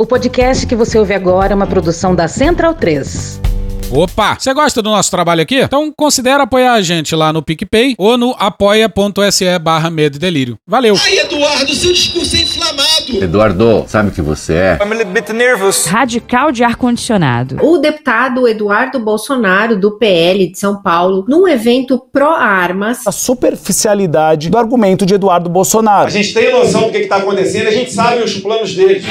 O podcast que você ouve agora é uma produção da Central 3. Opa! Você gosta do nosso trabalho aqui? Então considere apoiar a gente lá no PicPay ou no apoia.se barra medo e delírio. Valeu! Ai, Eduardo, seu discurso é inflamado. Eduardo, sabe o que você é? I'm a little bit nervous. Radical de ar-condicionado. O deputado Eduardo Bolsonaro, do PL de São Paulo, num evento pró-armas. A superficialidade do argumento de Eduardo Bolsonaro. A gente tem noção do que está acontecendo, a gente sabe os planos deles.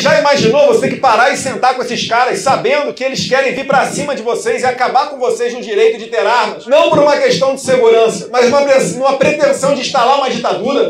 Já imaginou você que parar e sentar com esses caras sabendo que eles querem vir pra cima de vocês e acabar com vocês no direito de ter armas? Não por uma questão de segurança, mas uma, pre- uma pretensão de instalar uma ditadura?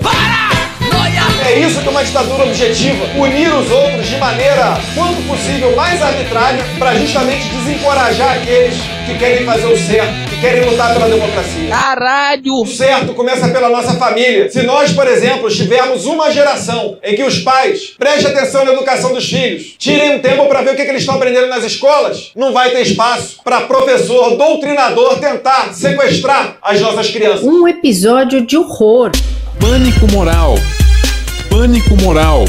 É isso que uma ditadura objetiva: unir os outros de maneira, quanto possível, mais arbitrária, para justamente desencorajar aqueles que querem fazer o certo, que querem lutar pela democracia. Caralho! O certo começa pela nossa família. Se nós, por exemplo, tivermos uma geração em que os pais prestem atenção na educação dos filhos, tirem um tempo para ver o que, que eles estão aprendendo nas escolas, não vai ter espaço para professor, doutrinador tentar sequestrar as nossas crianças. Um episódio de horror. Pânico moral. Pânico moral.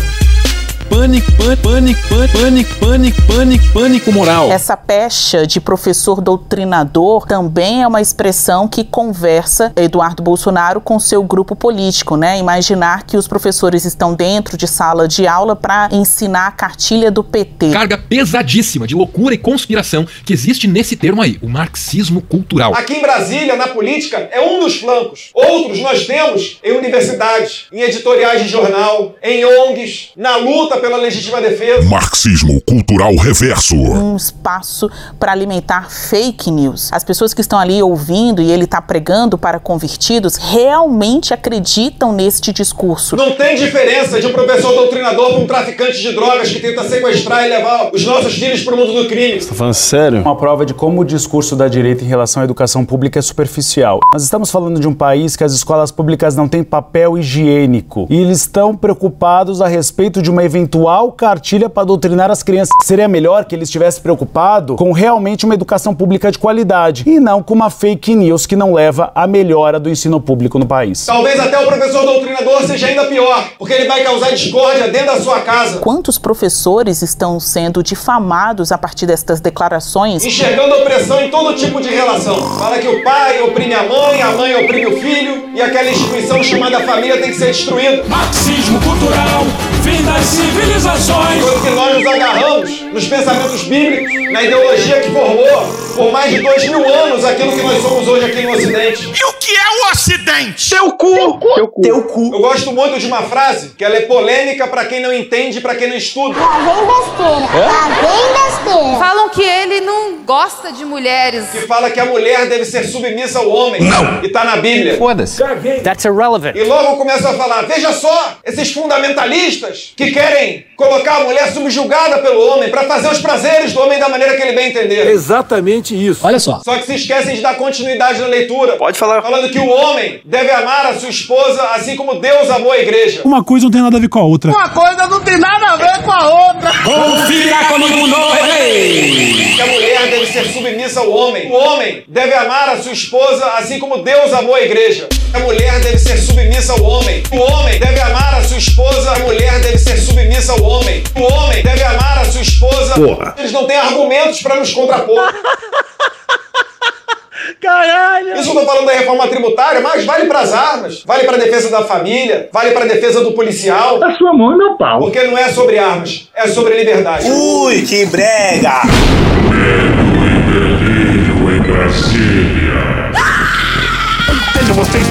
Pânico, pânico, pânico, pânico, pânico, pânico, pânico moral. Essa pecha de professor doutrinador também é uma expressão que conversa Eduardo Bolsonaro com seu grupo político, né? Imaginar que os professores estão dentro de sala de aula para ensinar a cartilha do PT. Carga pesadíssima de loucura e conspiração que existe nesse termo aí, o marxismo cultural. Aqui em Brasília, na política, é um dos flancos. Outros nós temos em universidades, em editoriais de jornal, em ONGs, na luta pela legítima defesa. Marxismo cultural reverso. Um espaço para alimentar fake news. As pessoas que estão ali ouvindo e ele está pregando para convertidos realmente acreditam neste discurso. Não tem diferença de um professor doutrinador para um traficante de drogas que tenta sequestrar e levar os nossos filhos para o mundo do crime. Tá falando sério? Uma prova de como o discurso da direita em relação à educação pública é superficial. Nós estamos falando de um país que as escolas públicas não têm papel higiênico e eles estão preocupados a respeito de uma eventual cartilha para doutrinar as crianças. Seria melhor que eles estivessem preocupados com realmente uma educação pública de qualidade e não com uma fake news que não leva à melhora do ensino público no país. Talvez até o professor doutrinador seja ainda pior, porque ele vai causar discórdia dentro da sua casa. Quantos professores estão sendo difamados a partir destas declarações? Enxergando a opressão em todo tipo de relação. Fala que o pai oprime a mãe, a mãe oprime o filho e aquela instituição chamada família tem que ser destruída. Marxismo cultural, fim das civilizações. Quando que nós nos agarramos nos pensamentos bíblicos, na ideologia que formou por mais de dois mil anos aquilo que nós somos hoje aqui no Ocidente. E o que é o Ocidente? Teu cu! Teu cu! Teu cu! Eu gosto muito de uma frase que ela é polêmica pra quem não entende e pra quem não estuda. Lá vem besteira. Lá vem besteira. Falam que ele não gosta de mulheres. Que fala que a mulher deve ser submissa ao homem. Não! E tá na Bíblia. Foda-se. That's irrelevant. E logo começam a falar: veja só, esses fundamentalistas que querem colocar a mulher subjugada pelo homem pra fazer os prazeres do homem da maneira que ele bem entender. Exatamente isso. Olha só. Só que se esquecem de dar continuidade na leitura. Pode falar. Falando que o homem deve amar a sua esposa assim como Deus amou a igreja. Uma coisa não tem nada a ver com a outra. Uma coisa não tem nada a ver com a outra. Confira comigo no rei. Que a mulher deve ser submissa ao homem. O homem deve amar a sua esposa assim como Deus amou a igreja. A mulher deve ser submissa ao homem. O homem deve amar a sua esposa. A mulher deve ser submissa ao homem. O homem deve amar a sua esposa. Porra. Eles não têm argumentos pra nos contrapor. Caralho. Isso eu tô falando da reforma tributária, mas vale pras armas, vale pra defesa da família, vale pra defesa do policial. A sua mão e meu pau. Porque não é sobre armas, é sobre liberdade. Ui, que brega. Delírio em Brasília. Vocês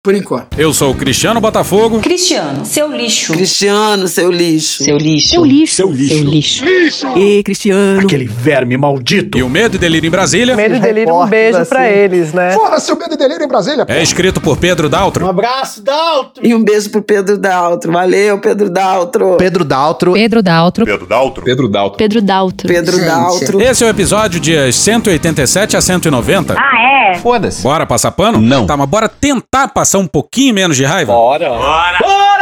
Por enquanto. Eu sou o Cristiano Botafogo. Cristiano, seu lixo. Cristiano, seu lixo. Seu lixo. Seu lixo. Seu lixo. Seu lixo. Lixo. E Cristiano. Aquele verme maldito. E o Medo e Delírio em Brasília Medo e delírio, um beijo pra eles, né? Foda-se o medo e delírio em Brasília. é escrito por Pedro Daltro. Um abraço, Dalton. E um beijo pro Pedro Daltro. Valeu, Pedro Daltro. Pedro Daltro. Pedro Daltro. Pedro Daltro. Pedro Daltro. Pedro Daltro. Pedro Daltro. Esse é o episódio dias 187 a 190. Ah, é? Foda-se. Bora passar pano? Não. Tá, mas bora tentar passar um pouquinho menos de raiva? Bora. Bora. Bora!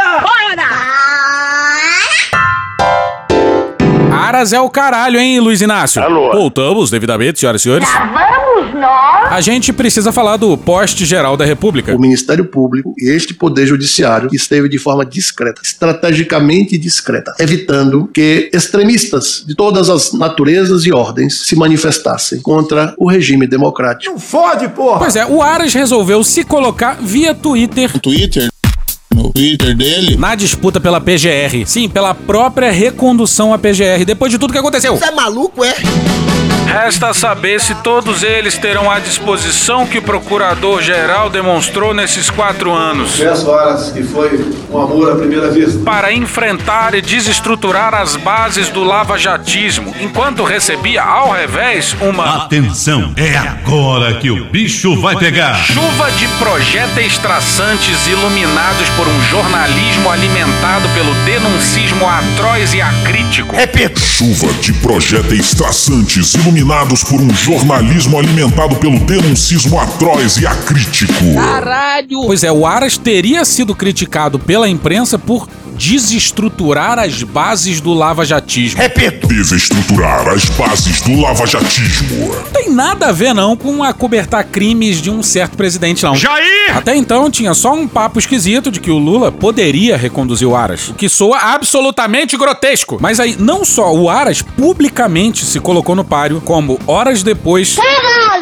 É o caralho, hein, Luiz Inácio? Alô? Voltamos devidamente, senhoras e senhores. Vamos nós! A gente precisa falar do poste geral da República. O Ministério Público e este Poder Judiciário esteve de forma discreta, estrategicamente discreta, evitando que extremistas de todas as naturezas e ordens se manifestassem contra o regime democrático. Não fode, porra! Pois é, o Aras resolveu se colocar via Twitter. Twitter? No Twitter dele? Na disputa pela PGR. Sim, pela própria recondução à PGR, depois de tudo que aconteceu. Você é maluco, é? Resta saber se todos eles terão a disposição que o procurador-geral demonstrou nesses quatro anos. Peço horas que foi um amor à primeira vista. Para enfrentar e desestruturar as bases do lava-jatismo, enquanto recebia, ao revés, uma. Atenção, é agora que o bicho vai pegar. Chuva de projéteis traçantes iluminados por um jornalismo alimentado pelo denuncismo atroz e acrítico. Repita. Chuva de projéteis traçantes iluminados por um jornalismo alimentado pelo denuncismo atroz e acrítico. Caralho! Pois é, o Aras teria sido criticado pela imprensa por desestruturar as bases do lava-jatismo. Repito. Desestruturar as bases do lava-jatismo. Não tem nada a ver, não, com acobertar crimes de um certo presidente, não. Jair! Até então, tinha só um papo esquisito de que o Lula poderia reconduzir o Aras, o que soa absolutamente grotesco. Mas aí, não só o Aras publicamente se colocou no páreo, como horas depois...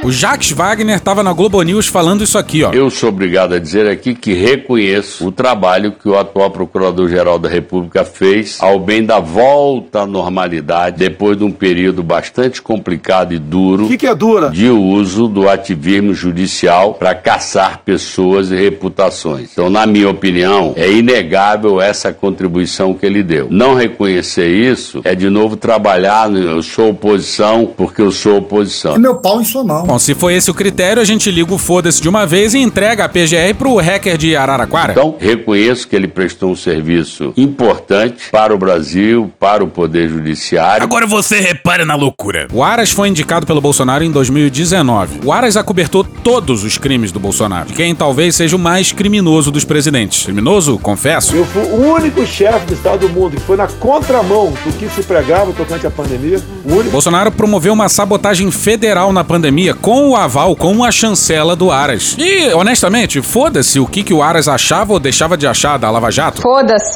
O Jacques Wagner estava na Globo News falando isso aqui, ó. Eu sou obrigado a dizer aqui que reconheço o trabalho que o atual Procurador-Geral da República fez ao bem da volta à normalidade depois de um período bastante complicado e duro O que, que é dura? de uso do ativismo judicial para caçar pessoas e reputações. Então, na minha opinião, é inegável essa contribuição que ele deu. Não reconhecer isso é de novo trabalhar no eu sou oposição porque eu sou oposição. É meu pau em sua mão. Bom, se foi esse o critério, a gente liga o foda-se de uma vez e entrega a PGR pro hacker de Araraquara. Então, reconheço que ele prestou um serviço importante para o Brasil, para o Poder Judiciário. Agora você repara na loucura. O Aras foi indicado pelo Bolsonaro em 2019. O Aras acobertou todos os crimes do Bolsonaro, quem talvez seja o mais criminoso dos presidentes. Criminoso, confesso. Eu fui o único chefe de Estado do mundo que foi na contramão do que se pregava tocante à pandemia. O único. Bolsonaro promoveu uma sabotagem federal na pandemia com o aval, com a chancela do Aras. E, honestamente, foda-se o que, que o Aras achava ou deixava de achar da Lava Jato.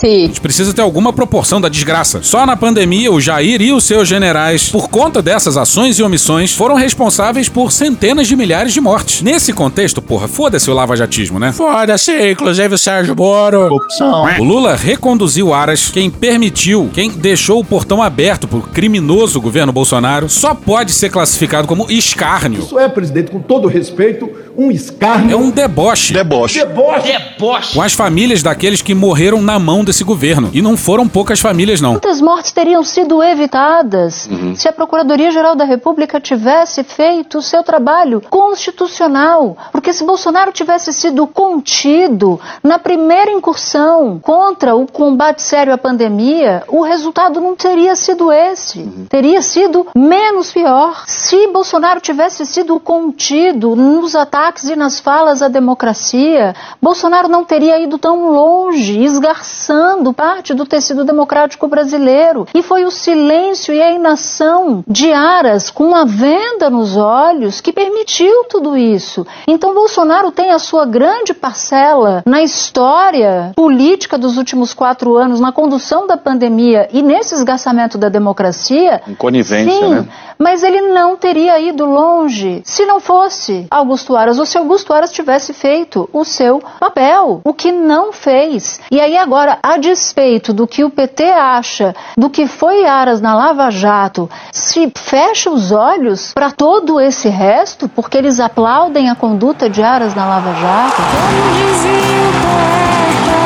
A gente precisa ter alguma proporção da desgraça. Só na pandemia, o Jair e os seus generais, por conta dessas ações e omissões, foram responsáveis por centenas de milhares de mortes. Nesse contexto, porra, foda-se o lava-jatismo, né? Foda-se, inclusive o Sérgio Moro. Opção. O Lula reconduziu Aras, quem permitiu, quem deixou o portão aberto pro criminoso governo Bolsonaro, só pode ser classificado como escárnio. Isso é, presidente, com todo respeito, um É escárnio. um deboche. Deboche. Deboche. Com as famílias daqueles que morreram na mão desse governo. E não foram poucas famílias, não. Quantas mortes teriam sido evitadas se a Procuradoria-Geral da República tivesse feito o seu trabalho constitucional? Porque se Bolsonaro tivesse sido contido na primeira incursão contra o combate sério à pandemia, o resultado não teria sido esse. Teria sido menos pior. Se Bolsonaro tivesse sido contido nos ataques e nas falas à democracia, Bolsonaro não teria ido tão longe, esgarçando parte do tecido democrático brasileiro. E foi o silêncio e a inação de Aras, com uma venda nos olhos, que permitiu tudo isso. Então, Bolsonaro tem a sua grande parcela na história política dos últimos quatro anos, na condução da pandemia e nesse esgarçamento da democracia. Em conivência, Sim, né? mas ele não teria ido longe se não fosse Augusto Aras, ou se Augusto Aras tivesse feito o seu papel, o que não fez. E aí agora, a despeito do que o PT acha, do que foi Aras na Lava Jato, se fecha os olhos para todo esse resto, porque eles aplaudem a conduta de Aras na Lava Jato. Como dizia o poeta,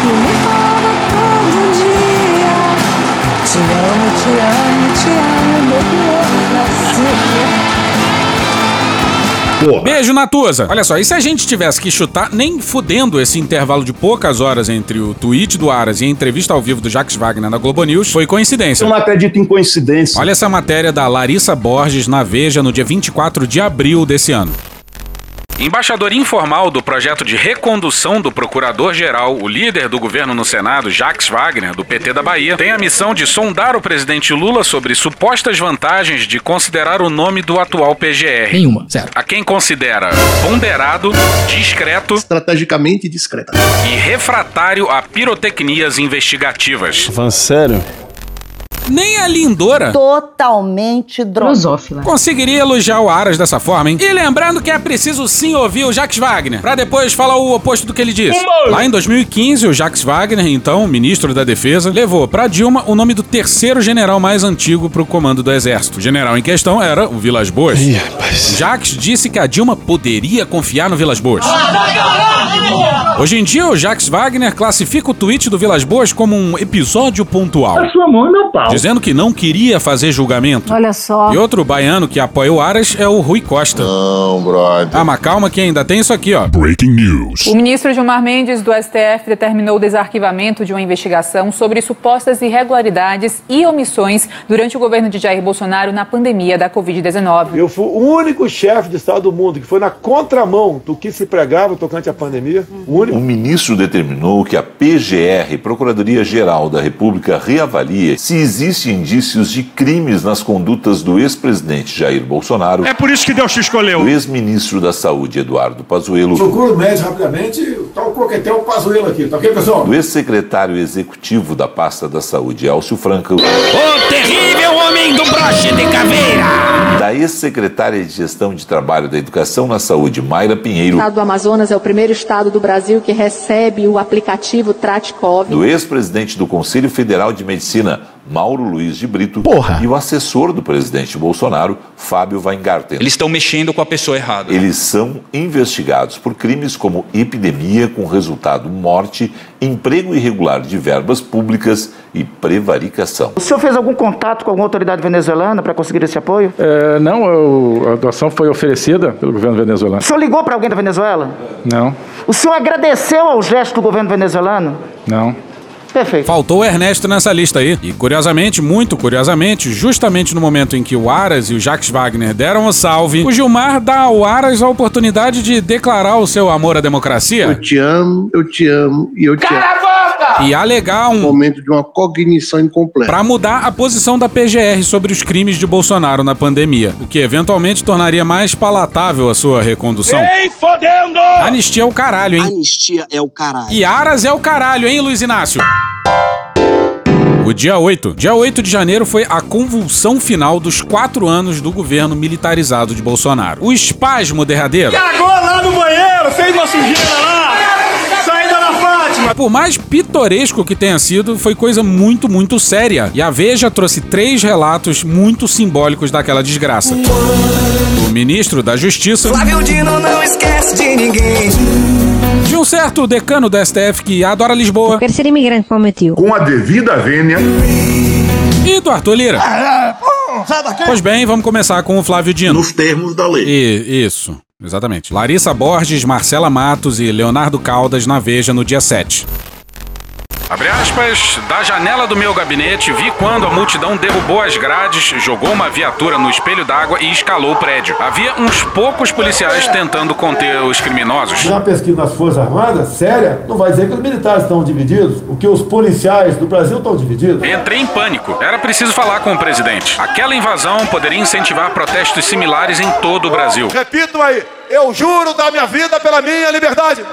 que me fala todo dia, te amo, te amo, te amo, meu Beijo, Natuza. Olha só, e se a gente tivesse que chutar, nem fudendo esse intervalo de poucas horas entre o tweet do Aras e a entrevista ao vivo do Jacques Wagner na Globo News, foi coincidência. Eu não acredito em coincidência. Olha essa matéria da Larissa Borges na Veja no dia 24 de abril desse ano. Embaixador informal do projeto de recondução do procurador-geral, o líder do governo no Senado, Jacques Wagner, do PT da Bahia, tem a missão de sondar o presidente Lula sobre supostas vantagens de considerar o nome do atual PGR. Nenhuma, zero. A quem considera ponderado, discreto, estrategicamente discreta e refratário a pirotecnias investigativas. Van sério? Nem a lindora Totalmente drosófila. conseguiria elogiar o Aras dessa forma, hein? E lembrando que é preciso sim ouvir o Jacques Wagner, pra depois falar o oposto do que ele disse. Lá em 2015, o Jacques Wagner, então ministro da Defesa, levou pra Dilma o nome do terceiro general mais antigo pro comando do Exército. O general em questão era o Vilas Boas. Jacques disse que a Dilma poderia confiar no Vilas Boas. Hoje em dia, o Jacques Wagner classifica o tweet do Vilas Boas como um episódio pontual. A sua mão é meu pau. Dizendo que não queria fazer julgamento. Olha só. E outro baiano que apoia o Aras é o Rui Costa. Não, brother. Ah, mas calma que ainda tem isso aqui, ó. Breaking news. O ministro Gilmar Mendes, do STF, determinou o desarquivamento de uma investigação sobre supostas irregularidades e omissões durante o governo de Jair Bolsonaro na pandemia da Covid-19. Eu fui o único chefe de Estado do mundo que foi na contramão do que se pregava tocante à pandemia. O único. O ministro determinou que a PGR, Procuradoria-Geral da República, reavalie se existem indícios de crimes nas condutas do ex-presidente Jair Bolsonaro, É por isso que Deus te escolheu. do ex-ministro da Saúde Eduardo Pazuello, Procura o médico rapidamente, tá o coquetel Pazuello aqui, tá ok, pessoal? do ex-secretário executivo da pasta da Saúde, Elcio Franco, O terrível homem do broche de caveira! da ex-secretária de Gestão de Trabalho da Educação na Saúde, Mayra O Pinheiro, estado do Amazonas é o primeiro estado do Brasil que recebe o aplicativo Tratkov. do ex-presidente do Conselho Federal de Medicina, Mauro Luiz de Brito, e o assessor do presidente Bolsonaro, Fábio Weingarten. Eles estão mexendo com a pessoa errada. Eles são investigados por crimes como epidemia com resultado morte, emprego irregular de verbas públicas e prevaricação. O senhor fez algum contato com alguma autoridade venezuelana para conseguir esse apoio? É, não, eu- a doação foi oferecida pelo governo venezuelano. O senhor ligou para alguém da Venezuela? Não, O senhor agradeceu ao gesto do governo venezuelano? não. Perfeito. Faltou o Ernesto nessa lista aí. E curiosamente, muito curiosamente, justamente no momento em que o Aras e o Jacques Wagner deram o salve, o Gilmar dá ao Aras a oportunidade de declarar o seu amor à democracia. Eu te amo, eu te amo e eu te amo. E alegar um momento de uma cognição incompleta. Pra mudar a posição da PGR sobre os crimes de Bolsonaro na pandemia, o que eventualmente tornaria mais palatável a sua recondução. Ei, fodendo! Anistia é o caralho, hein? Anistia é o caralho. E Aras é o caralho, hein, Luiz Inácio? O dia 8. Dia 8 de janeiro foi a convulsão final dos quatro anos do governo militarizado de Bolsonaro. O espasmo derradeiro. Cagou lá no banheiro, fez uma sujeira lá! Por mais pitoresco que tenha sido, foi coisa muito, muito séria. E a Veja trouxe três relatos muito simbólicos daquela desgraça. O ministro da Justiça. Flávio Dino não esquece de ninguém. De um certo decano do STF que adora Lisboa. Quero ser imigrante como meu tio. Com a devida vênia. E do Arthur Lira. Pois bem, vamos começar com o Flávio Dino. Nos termos da lei. E, isso, exatamente. Larissa Borges, Marcela Matos e Leonardo Caldas na Veja no dia 7. Abre aspas, da janela do meu gabinete vi quando a multidão derrubou as grades, jogou uma viatura no espelho d'água e escalou o prédio. Havia uns poucos policiais tentando conter os criminosos. Na pesquisa das Forças Armadas, séria, não vai dizer que os militares estão divididos, o que os policiais do Brasil estão divididos. Entrei em pânico. Era preciso falar com o presidente. Aquela invasão poderia incentivar protestos similares em todo o Brasil. Repito aí, eu juro dar minha vida pela minha liberdade.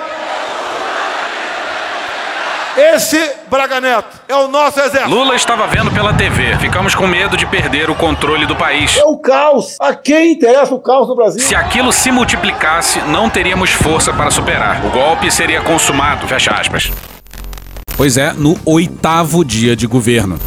Esse Braga Neto é o nosso exército. Lula estava vendo pela TV. Ficamos com medo de perder o controle do país. É o caos. A quem interessa o caos no Brasil? Se aquilo se multiplicasse, não teríamos força para superar. O golpe seria consumado. Fecha aspas. Pois é, no oitavo dia de governo.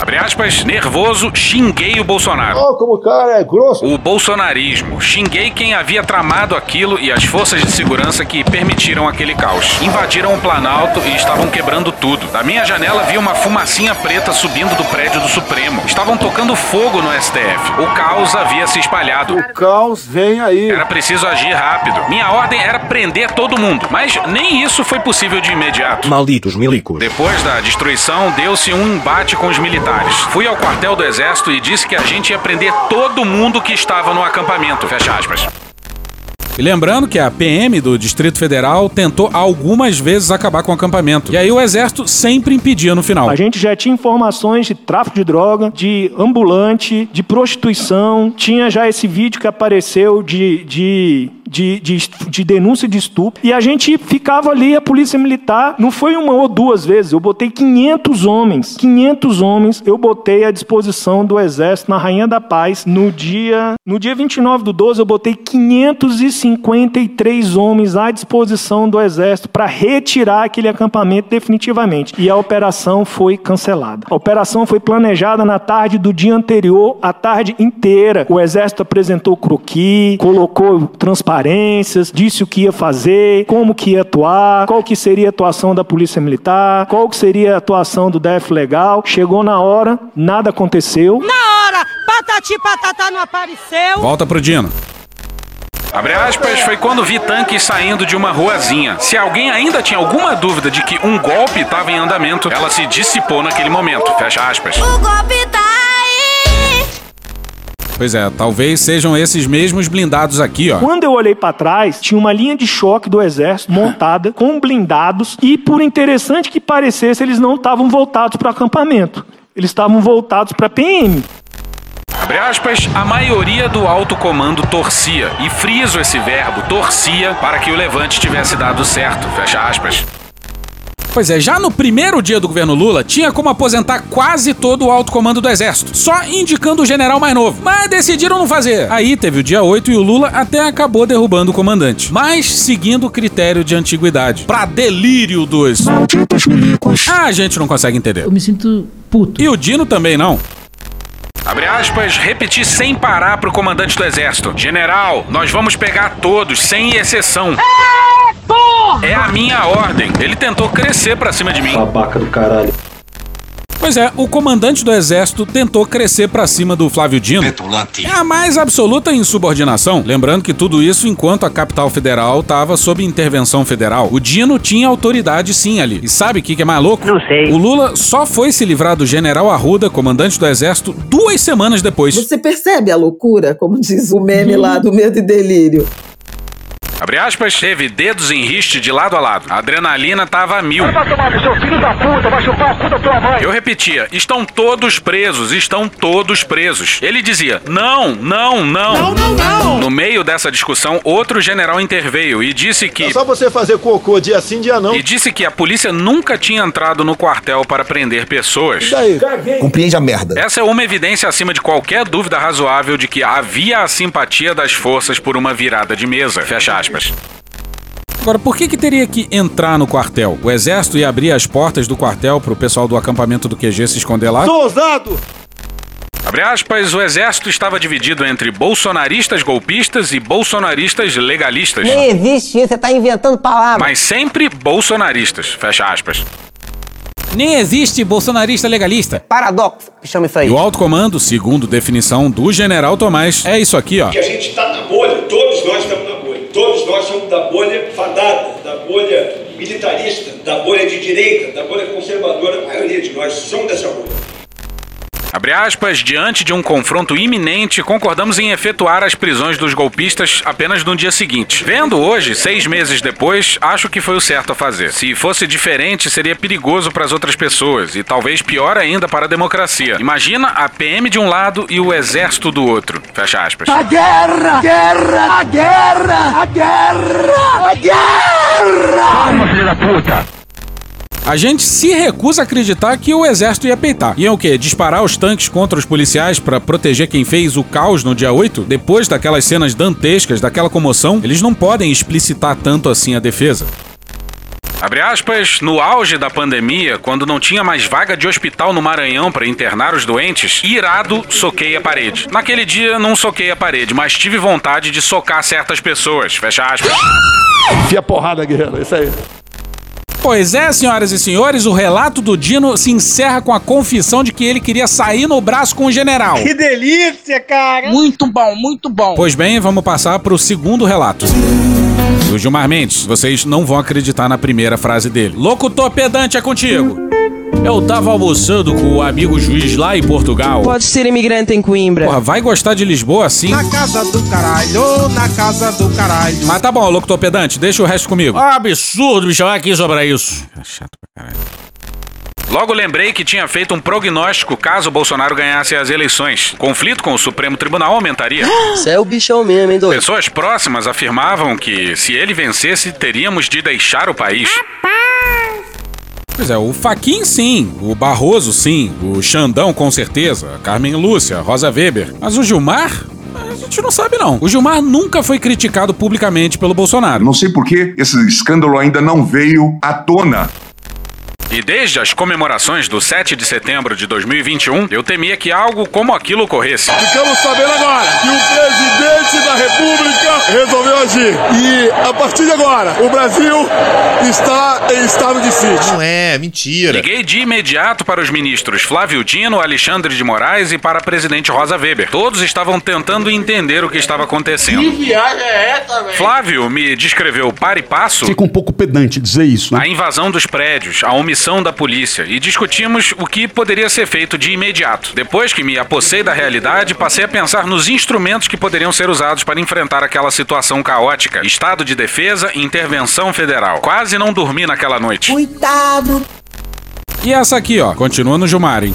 Abre aspas, nervoso, xinguei o Bolsonaro. Oh, como o cara é grosso. O bolsonarismo. Xinguei quem havia tramado aquilo e as forças de segurança que permitiram aquele caos. Invadiram o Planalto e estavam quebrando tudo. Da minha janela vi uma fumacinha preta subindo do prédio do Supremo. Estavam tocando fogo no STF. O caos havia se espalhado. O caos vem aí. Era preciso agir rápido. Minha ordem era prender todo mundo, mas nem isso foi possível de imediato. Malditos milicos. Depois da destruição, deu-se um embate com os militares. Fui ao quartel do exército e disse que a gente ia prender todo mundo que estava no acampamento. Fecha aspas. E lembrando que a PM do Distrito Federal tentou algumas vezes acabar com o acampamento. E aí o exército sempre impedia no final. A gente já tinha informações de tráfico de droga, de ambulante, de prostituição. Tinha já esse vídeo que apareceu de, de de, de, de, denúncia de estupro. E a gente ficava ali, a polícia militar, não foi uma ou duas vezes, eu botei 500 homens, 500 homens, eu botei à disposição do Exército na Rainha da Paz. No dia, no dia 29 do 12, eu botei 553 homens à disposição do Exército para retirar aquele acampamento definitivamente. E a operação foi cancelada. A operação foi planejada na tarde do dia anterior, a tarde inteira. O Exército apresentou croqui, colocou transparência transparências, disse o que ia fazer, como que ia atuar, qual que seria a atuação da Polícia Militar, qual que seria a atuação do DF Legal. Chegou na hora, nada aconteceu. Na hora, patati patatá não apareceu. Volta pro Dino. Abre aspas, foi quando vi tanques saindo de uma ruazinha. Se alguém ainda tinha alguma dúvida de que um golpe estava em andamento, ela se dissipou naquele momento. Fecha aspas. O golpe tá Pois é, talvez sejam esses mesmos blindados aqui, ó. Quando eu olhei para trás, tinha uma linha de choque do exército montada com blindados e por interessante que parecesse, eles não estavam voltados para o acampamento. Eles estavam voltados para PM. Abre aspas, a maioria do alto comando torcia, e friso esse verbo, torcia, para que o levante tivesse dado certo, fecha aspas. Pois é, já no primeiro dia do governo Lula, tinha como aposentar quase todo o alto comando do exército, só indicando o general mais novo. Mas decidiram não fazer. Aí teve o dia 8 e o Lula até acabou derrubando o comandante. Mas seguindo o critério de antiguidade. Pra delírio dos. Ah, a gente não consegue entender. Eu me sinto puto. E o Dino também não. Abre aspas, repetir sem parar pro comandante do exército. General, nós vamos pegar todos, sem exceção. É, porra! É a minha ordem. Ele tentou crescer pra cima de mim. Babaca do caralho. Pois é, o comandante do exército tentou crescer pra cima do Flávio Dino. Petulante. É a mais absoluta insubordinação. Lembrando que tudo isso enquanto a capital federal estava sob intervenção federal. O Dino tinha autoridade sim ali. E sabe o que, que é mais louco? Não sei. O Lula só foi se livrar do general Arruda, comandante do exército, duas semanas depois. Você percebe a loucura, como diz o meme lá do medo e delírio? Abre aspas, teve dedos em riste de lado a lado. A adrenalina tava a mil. Vai tomar no seu filho da puta, vai chupar cu da tua mãe. Eu repetia, estão todos presos, estão todos presos. Ele dizia, não, não, não. Não, não, não. No meio dessa discussão, outro general interveio e disse que. É só você fazer cocô dia sim, dia não. E disse que a polícia nunca tinha entrado no quartel para prender pessoas. E daí? Compreende a merda. Essa é uma evidência acima de qualquer dúvida razoável de que havia a simpatia das forças por uma virada de mesa. Fecha aspas. Agora, por que que teria que entrar no quartel? O exército ia abrir as portas do quartel pro pessoal do acampamento do QG se esconder lá? Sou ousado! Abre aspas, o exército estava dividido entre bolsonaristas golpistas e bolsonaristas legalistas. Nem existe isso, você tá inventando palavras. Mas sempre bolsonaristas. Fecha aspas. Nem existe bolsonarista legalista. Paradoxo, que chama isso aí. E o alto comando, segundo definição do general Tomás, é isso aqui, ó. Que a gente está na bolha, todos nós estamos na bolha. Todos nós somos da bolha fadada, da bolha militarista, da bolha de direita, da bolha conservadora. A maioria de nós somos dessa bolha. Abre aspas, diante de um confronto iminente, concordamos em efetuar as prisões dos golpistas apenas no dia seguinte. Vendo hoje, seis meses depois, acho que foi o certo a fazer. Se fosse diferente, seria perigoso para as outras pessoas e talvez pior ainda para a democracia. Imagina a PM de um lado e o exército do outro. Fecha aspas. A guerra! Guerra! A guerra! A guerra! A guerra! Calma, filho da puta! A gente se recusa a acreditar que o exército ia peitar. Iam o quê? Disparar os tanques contra os policiais para proteger quem fez o caos no dia 8? Depois daquelas cenas dantescas, daquela comoção, eles não podem explicitar tanto assim a defesa. Abre aspas, no auge da pandemia, quando não tinha mais vaga de hospital no Maranhão para internar os doentes, irado, soquei a parede. Naquele dia, não soquei a parede, mas tive vontade de socar certas pessoas. Fecha aspas. Enfia porrada, guerreiro, isso aí. Pois é, senhoras e senhores, o relato do Dino se encerra com a confissão de que ele queria sair no braço com o general. Que delícia, cara! Muito bom, muito bom. Pois bem, vamos passar para o segundo relato. Do Gilmar Mendes, vocês não vão acreditar na primeira frase dele. Locutor pedante é contigo. Eu tava almoçando com o amigo juiz lá em Portugal. Pode ser imigrante em Coimbra. Porra, vai gostar de Lisboa assim? Na casa do caralho, na casa do caralho. Mas tá bom, locutor pedante, deixa o resto comigo. Ah, absurdo me chamar aqui sobre isso. É chato pra caralho. Logo lembrei que tinha feito um prognóstico caso Bolsonaro ganhasse as eleições. O conflito com o Supremo Tribunal aumentaria. Você é o bichão mesmo, hein, doido? Pessoas próximas afirmavam que se ele vencesse, teríamos de deixar o país. Pois é, o Faquin sim, o Barroso sim, o Xandão com certeza, a Carmen Lúcia, Rosa Weber. Mas o Gilmar? A gente não sabe não. O Gilmar nunca foi criticado publicamente pelo Bolsonaro. Não sei por que esse escândalo ainda não veio à tona. E desde as comemorações do 7 de setembro de 2021, eu temia que algo como aquilo ocorresse. Ficamos sabendo agora que o presidente da República resolveu agir. E a partir de agora, o Brasil está em estado de sítio. Não é, mentira. Liguei de imediato para os ministros Flávio Dino, Alexandre de Moraes e para a presidente Rosa Weber. Todos estavam tentando entender o que estava acontecendo. Que viagem é essa, velho? Flávio me descreveu par e passo Fica um pouco pedante dizer isso, né? a invasão dos prédios, a omissão da polícia e discutimos o que poderia ser feito de imediato. Depois que me apossei da realidade, passei a pensar nos instrumentos que poderiam ser usados para enfrentar aquela situação caótica. Estado de defesa e intervenção federal. Quase não dormi naquela noite. Cuidado. E essa aqui, ó, continua no Gilmar, hein?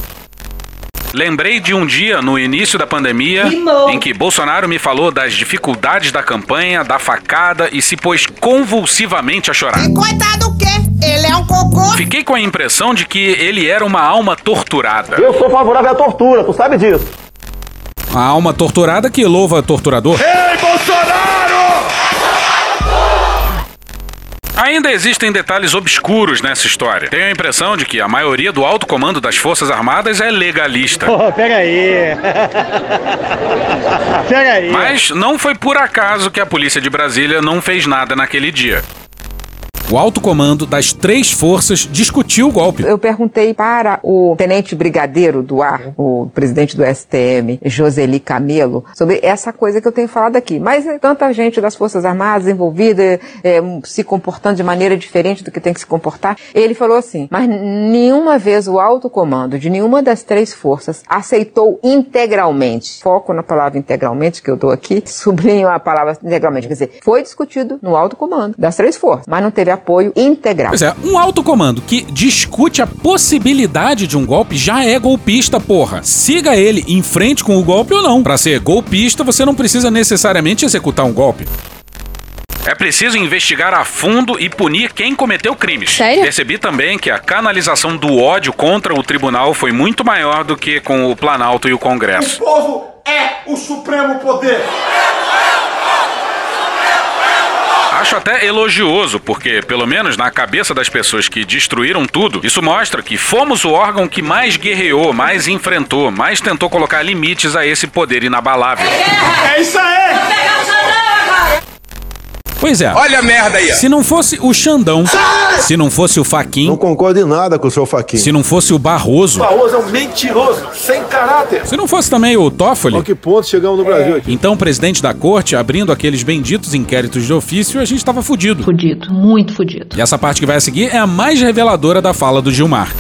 Lembrei de um dia no início da pandemia Rimou. em que Bolsonaro me falou das dificuldades da campanha, da facada e se pôs convulsivamente a chorar. Coitado o quê? Ele é um cocô. Fiquei com a impressão de que ele era uma alma torturada. Eu sou favorável à tortura, tu sabe disso. A alma torturada que louva torturador. Ei, Bolsonaro! Ainda existem detalhes obscuros nessa história. Tenho a impressão de que a maioria do alto comando das Forças Armadas é legalista. Oh, pega aí. pega aí. Mas não foi por acaso que a polícia de Brasília não fez nada naquele dia. O alto comando das três forças discutiu o golpe. Eu perguntei para o tenente brigadeiro do ar, o presidente do STM, Joseli Camelo, sobre essa coisa que eu tenho falado aqui. Mas é tanta gente das Forças Armadas envolvida, é, se comportando de maneira diferente do que tem que se comportar. Ele falou assim, mas nenhuma vez o alto comando de nenhuma das três forças aceitou integralmente, foco na palavra integralmente que eu dou aqui, sublinho a palavra integralmente, quer dizer, foi discutido no alto comando das três forças, mas não teve apoio integral. Pois é, um alto comando que discute a possibilidade de um golpe já é golpista, porra. Siga ele em frente com o golpe ou não. Pra ser golpista, você não precisa necessariamente executar um golpe. É preciso investigar a fundo e punir quem cometeu crimes. Sério? Percebi também que a canalização do ódio contra o tribunal foi muito maior do que com o Planalto e o Congresso. O povo é o supremo poder. Acho até elogioso, porque, pelo menos na cabeça das pessoas que destruíram tudo, isso mostra que fomos o órgão que mais guerreou, mais enfrentou, mais tentou colocar limites a esse poder inabalável. É isso aí! Pois é. Olha a merda aí. Se não fosse o Xandão, se não fosse o Faquin, Não concordo em nada com o seu Faquin. se não fosse o Barroso, Barroso é um mentiroso, sem caráter. se não fosse também o Toffoli, A que ponto chegamos no Brasil aqui? então o presidente da corte abrindo aqueles benditos inquéritos de ofício, a gente tava fudido. Fudido, muito fudido. E essa parte que vai a seguir é a mais reveladora da fala do Gilmar.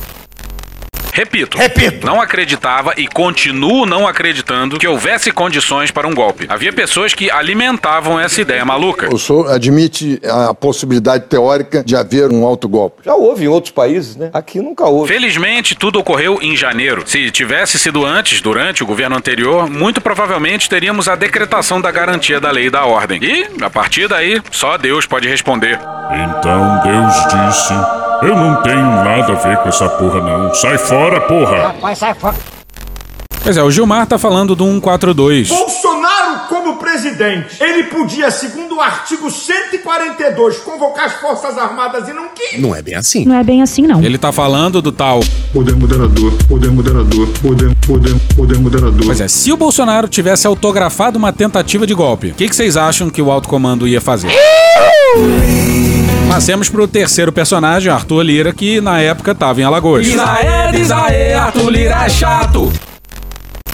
Repito. Repito. Não acreditava e continuo não acreditando que houvesse condições para um golpe. Havia pessoas que alimentavam essa ideia maluca. O senhor admite a possibilidade teórica de haver um autogolpe? Já houve em outros países, né? Aqui nunca houve. Felizmente, tudo ocorreu em janeiro. Se tivesse sido antes, durante o governo anterior, muito provavelmente teríamos a decretação da garantia da lei e da ordem. E, a partir daí, só Deus pode responder. Então Deus disse: Eu não tenho nada a ver com essa porra, não. Sai fora, porra! Vai, sai fora. Pois é, o Gilmar tá falando do 142. Bolsonaro, como presidente, ele podia, segundo o artigo 142, convocar as Forças Armadas e não quis. Não é bem assim. Não é bem assim, não. Ele tá falando do tal. Poder moderador, poder moderador, poder, poder, poder moderador. Pois é, se o Bolsonaro tivesse autografado uma tentativa de golpe, o que, que vocês acham que o alto comando ia fazer? Passemos pro terceiro personagem, Arthur Lira, que na época tava em Alagoas. Isaé, Isaé, Arthur Lira é chato.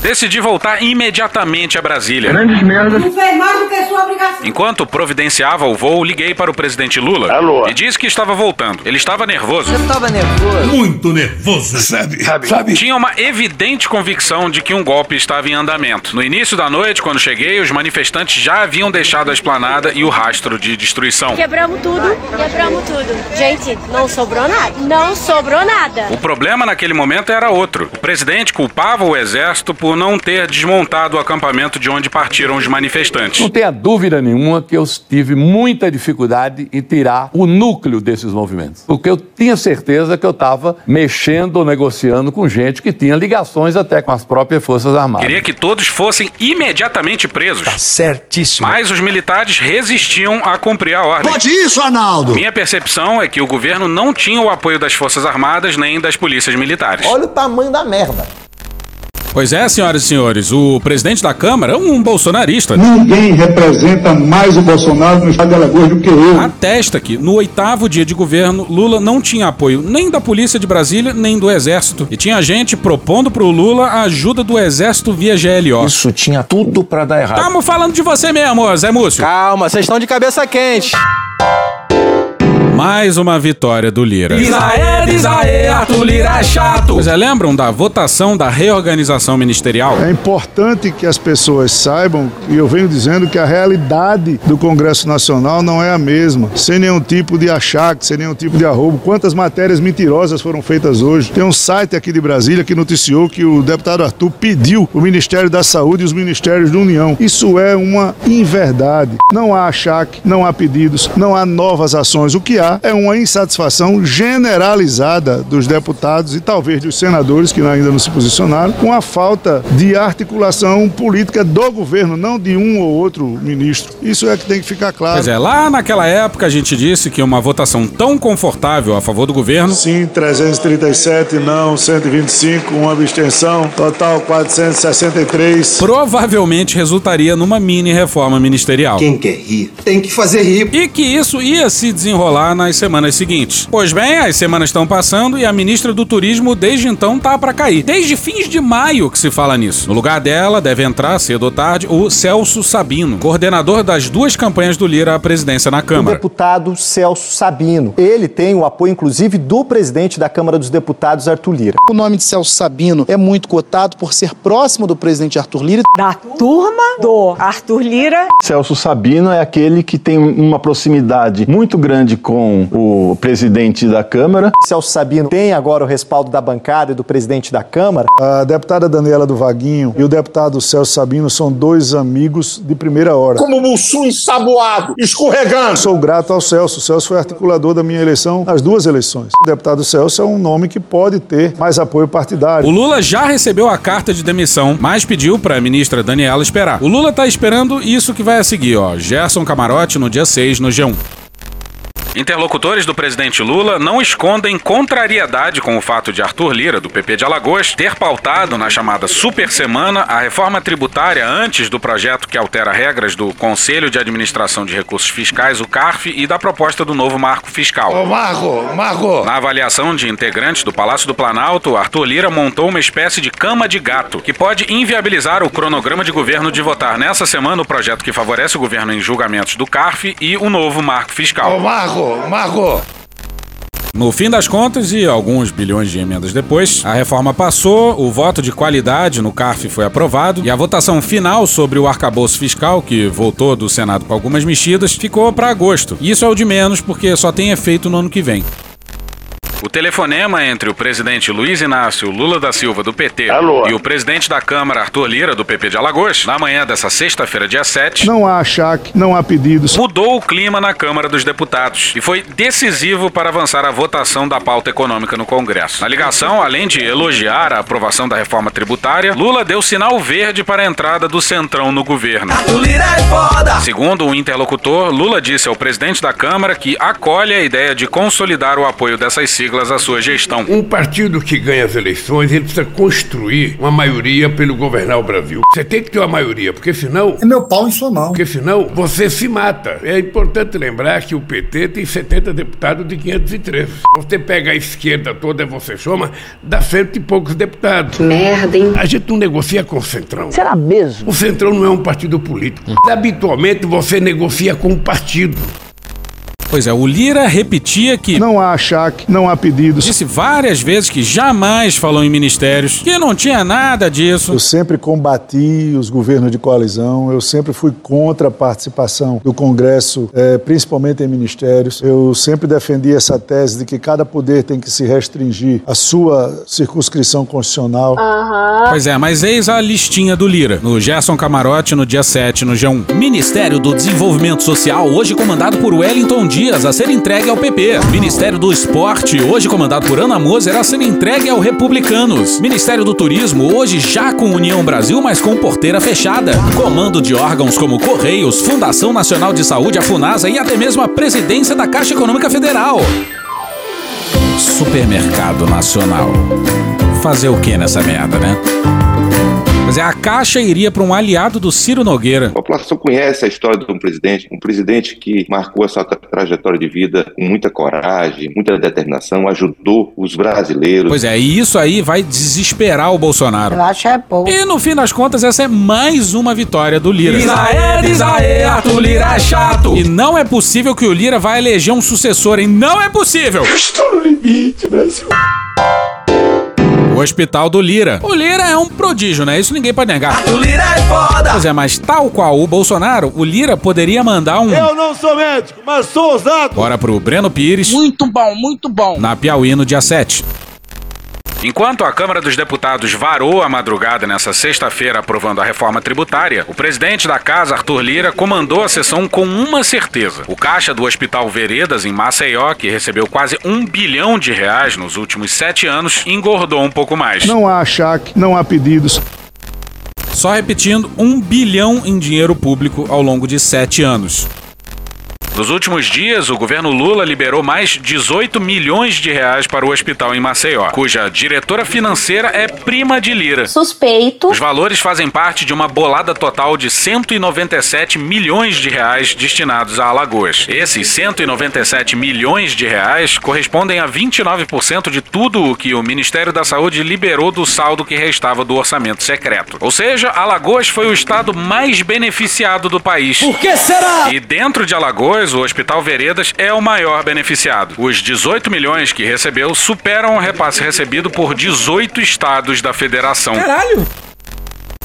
Decidi voltar imediatamente a Brasília. Grandes merdas. Não fez mais do que sua obrigação. Enquanto providenciava o voo, liguei para o presidente Lula Alô. e disse que estava voltando. Ele estava nervoso. Eu tava nervoso. Muito nervoso. Sabe? Sabe? Tinha uma evidente convicção de que um golpe estava em andamento. No início da noite, quando cheguei, os manifestantes já haviam deixado a esplanada e o rastro de destruição. Quebramos tudo, quebramos tudo. Gente, não sobrou nada. Não sobrou nada. O problema naquele momento era outro. O presidente culpava o exército por não ter desmontado o acampamento de onde partiram os manifestantes. Não tenha dúvida nenhuma que eu tive muita dificuldade em tirar o núcleo desses movimentos. Porque eu tinha certeza que eu estava mexendo ou negociando com gente que tinha ligações até com as próprias Forças Armadas. Queria que todos fossem imediatamente presos. Tá certíssimo. Mas os militares resistiam a cumprir a ordem. Pode isso, Arnaldo! Minha percepção é que o governo não tinha o apoio das Forças Armadas nem das polícias militares. Olha o tamanho da merda. Pois é, senhoras e senhores, o presidente da Câmara é um bolsonarista. Ninguém representa mais o Bolsonaro no estado de Alagoas do que eu. Atesta que, no oitavo dia de governo, Lula não tinha apoio nem da polícia de Brasília, nem do exército. E tinha gente propondo pro Lula a ajuda do exército via GLO. Isso tinha tudo pra dar errado. Tamo falando de você mesmo, Zé Múcio. Calma, vocês estão de cabeça quente. Mais uma vitória do Lira. Isaê, Isaê, Arthur Lira é chato. Pois é, lembram da votação da reorganização ministerial? É importante que as pessoas saibam, e eu venho dizendo que a realidade do Congresso Nacional não é a mesma, sem nenhum tipo de achaque, sem nenhum tipo de arrobo. Quantas matérias mentirosas foram feitas hoje? Tem um site aqui de Brasília que noticiou que o deputado Arthur pediu o Ministério da Saúde e os Ministérios da União. Isso é uma inverdade. Não há achaque, não há pedidos, não há novas ações. O que há é uma insatisfação generalizada dos deputados e talvez dos senadores que ainda não se posicionaram com a falta de articulação política do governo, não de um ou outro ministro. Isso é que tem que ficar claro. Pois é, lá naquela época a gente disse que uma votação tão confortável a favor do governo. Sim, 337, não, 125, uma abstenção, total 463. Provavelmente resultaria numa mini reforma ministerial. Quem quer rir tem que fazer rir. E que isso ia se desenrolar nas semanas seguintes. Pois bem, as semanas estão passando e a ministra do Turismo desde então tá para cair. Desde fins de maio que se fala nisso. No lugar dela deve entrar cedo ou tarde o Celso Sabino, coordenador das duas campanhas do Lira à presidência na O Câmara. deputado Celso Sabino. Ele tem o apoio, inclusive, do presidente da Câmara dos Deputados, Arthur Lira. O nome de Celso Sabino é muito cotado por ser próximo do presidente Arthur Lira. Da turma do Arthur Lira. Celso Sabino é aquele que tem uma proximidade muito grande com o presidente da Câmara. Celso Sabino tem agora o respaldo da bancada e do presidente da Câmara. A deputada Daniela do Vaguinho e o deputado Celso Sabino são dois amigos de primeira hora. Como Mussum ensaboado, escorregando. Sou grato ao Celso. O Celso foi articulador da minha eleição nas duas eleições. O deputado Celso é um nome que pode ter mais apoio partidário. O Lula já recebeu a carta de demissão, mas pediu para a ministra Daniela esperar. O Lula tá esperando isso que vai a seguir, ó. Gerson Camarote no dia 6 no G1. Interlocutores do presidente Lula não escondem contrariedade com o fato de Arthur Lira, do PP de Alagoas, ter pautado na chamada Super Semana a reforma tributária antes do projeto que altera regras do Conselho de Administração de Recursos Fiscais, o CARF, e da proposta do novo marco fiscal. Ô, Marco, Marco. Na avaliação de integrantes do Palácio do Planalto, Arthur Lira montou uma espécie de cama de gato, que pode inviabilizar o cronograma de governo de votar nessa semana o projeto que favorece o governo em julgamentos do CARF e o novo marco fiscal. Ô, Marco, Marco. No fim das contas, e alguns bilhões de emendas depois, a reforma passou, o voto de qualidade no CARF foi aprovado e a votação final sobre o arcabouço fiscal, que voltou do Senado com algumas mexidas, ficou para agosto. Isso é o de menos porque só tem efeito no ano que vem. O telefonema entre o presidente Luiz Inácio Lula da Silva, do PT, Alô. e o presidente da Câmara, Arthur Lira, do PP de Alagoas, na manhã dessa sexta-feira, dia 7, Não há achaque, não há pedidos. mudou o clima na Câmara dos Deputados e foi decisivo para avançar a votação da pauta econômica no Congresso. Na ligação, além de elogiar a aprovação da reforma tributária, Lula deu sinal verde para a entrada do Centrão no governo. Arthur Lira é! Segundo um interlocutor, Lula disse ao presidente da Câmara que acolhe a ideia de consolidar o apoio dessas siglas à sua gestão. Um partido que ganha as eleições, ele precisa construir uma maioria pelo governar o Brasil. Você tem que ter uma maioria, porque senão. É meu pau em sua mão. Porque senão você se mata. É importante lembrar que o PT tem 70 deputados de 513. Você pega a esquerda toda, você chama, dá cento e poucos deputados. Que merda, hein? A gente não negocia com o Centrão. Será mesmo? O Centrão não é um partido político. Habitualmente você negocia com o partido. Pois é, o Lira repetia que. Não há achaque, não há pedidos. Disse várias vezes que jamais falou em ministérios, que não tinha nada disso. Eu sempre combati os governos de coalizão, eu sempre fui contra a participação do Congresso, eh, principalmente em ministérios. Eu sempre defendi essa tese de que cada poder tem que se restringir à sua circunscrição constitucional. Aham. Pois é, mas eis a listinha do Lira. No Gerson Camarote, no dia 7, no G1. Ministério do Desenvolvimento Social, hoje comandado por Wellington Dias, a ser entregue ao PP. Ministério do Esporte, hoje comandado por Ana Moser, a ser entregue ao Republicanos. Ministério do Turismo, hoje já com União Brasil, mas com porteira fechada. Comando de órgãos como Correios, Fundação Nacional de Saúde, a FUNASA e até mesmo a presidência da Caixa Econômica Federal. Supermercado Nacional. Fazer o que nessa merda, né? Mas é a Caixa iria para um aliado do Ciro Nogueira. A população conhece a história de um presidente, um presidente que marcou a sua tra- trajetória de vida com muita coragem, muita determinação, ajudou os brasileiros. Pois é, e isso aí vai desesperar o Bolsonaro. Eu acho é pouco. E no fim das contas, essa é mais uma vitória do Lira. Isaê, Isaê, Arthur Lira é chato. E não é possível que o Lira vai eleger um sucessor, hein? Não é possível! Estou no limite, Brasil. O Hospital do Lira. O Lira é um prodígio, né? Isso ninguém pode negar. Arthur Lira é foda. Pois é, mas tal qual o Bolsonaro, o Lira poderia mandar um. Eu não sou médico, mas sou ousado. Bora pro Breno Pires. Muito bom, muito bom. Na Piauí no dia 7. Enquanto a Câmara dos Deputados varou a madrugada nessa sexta-feira aprovando a reforma tributária, o presidente da casa, Arthur Lira, comandou a sessão com uma certeza. O caixa do Hospital Veredas, em Maceió, que recebeu quase um bilhão de reais nos últimos sete anos, engordou um pouco mais. Não há achaque, não há pedidos. Só repetindo, um bilhão em dinheiro público ao longo de sete anos. Nos últimos dias, o governo Lula liberou mais 18 milhões de reais para o hospital em Maceió, cuja diretora financeira é prima de Lira. Suspeito. Os valores fazem parte de uma bolada total de 197 milhões de reais destinados a Alagoas. Esses 197 milhões de reais correspondem a 29% de tudo o que o Ministério da Saúde liberou do saldo que restava do orçamento secreto. Ou seja, Alagoas foi o estado mais beneficiado do país. Por que será? E dentro de Alagoas, o Hospital Veredas é o maior beneficiado. Os 18 milhões que recebeu superam o repasse recebido por 18 estados da federação. Caralho.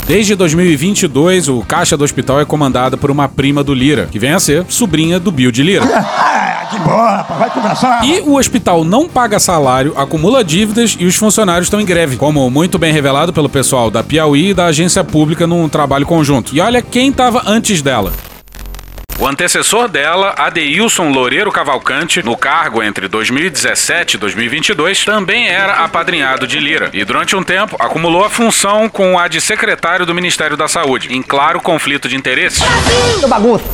Desde 2022, o caixa do hospital é comandado por uma prima do Lira, que vem a ser sobrinha do Bill de Lira. Ah, que boa, rapaz. Vai conversar. E o hospital não paga salário, acumula dívidas e os funcionários estão em greve, como muito bem revelado pelo pessoal da Piauí e da agência pública num trabalho conjunto. E olha quem estava antes dela. O antecessor dela, Adeilson Loureiro Cavalcante, no cargo entre 2017 e 2022, também era apadrinhado de Lira e durante um tempo acumulou a função com a de secretário do Ministério da Saúde, em claro conflito de interesses. bagunça.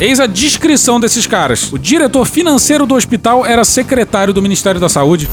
Eis a descrição desses caras. O diretor financeiro do hospital era secretário do Ministério da Saúde.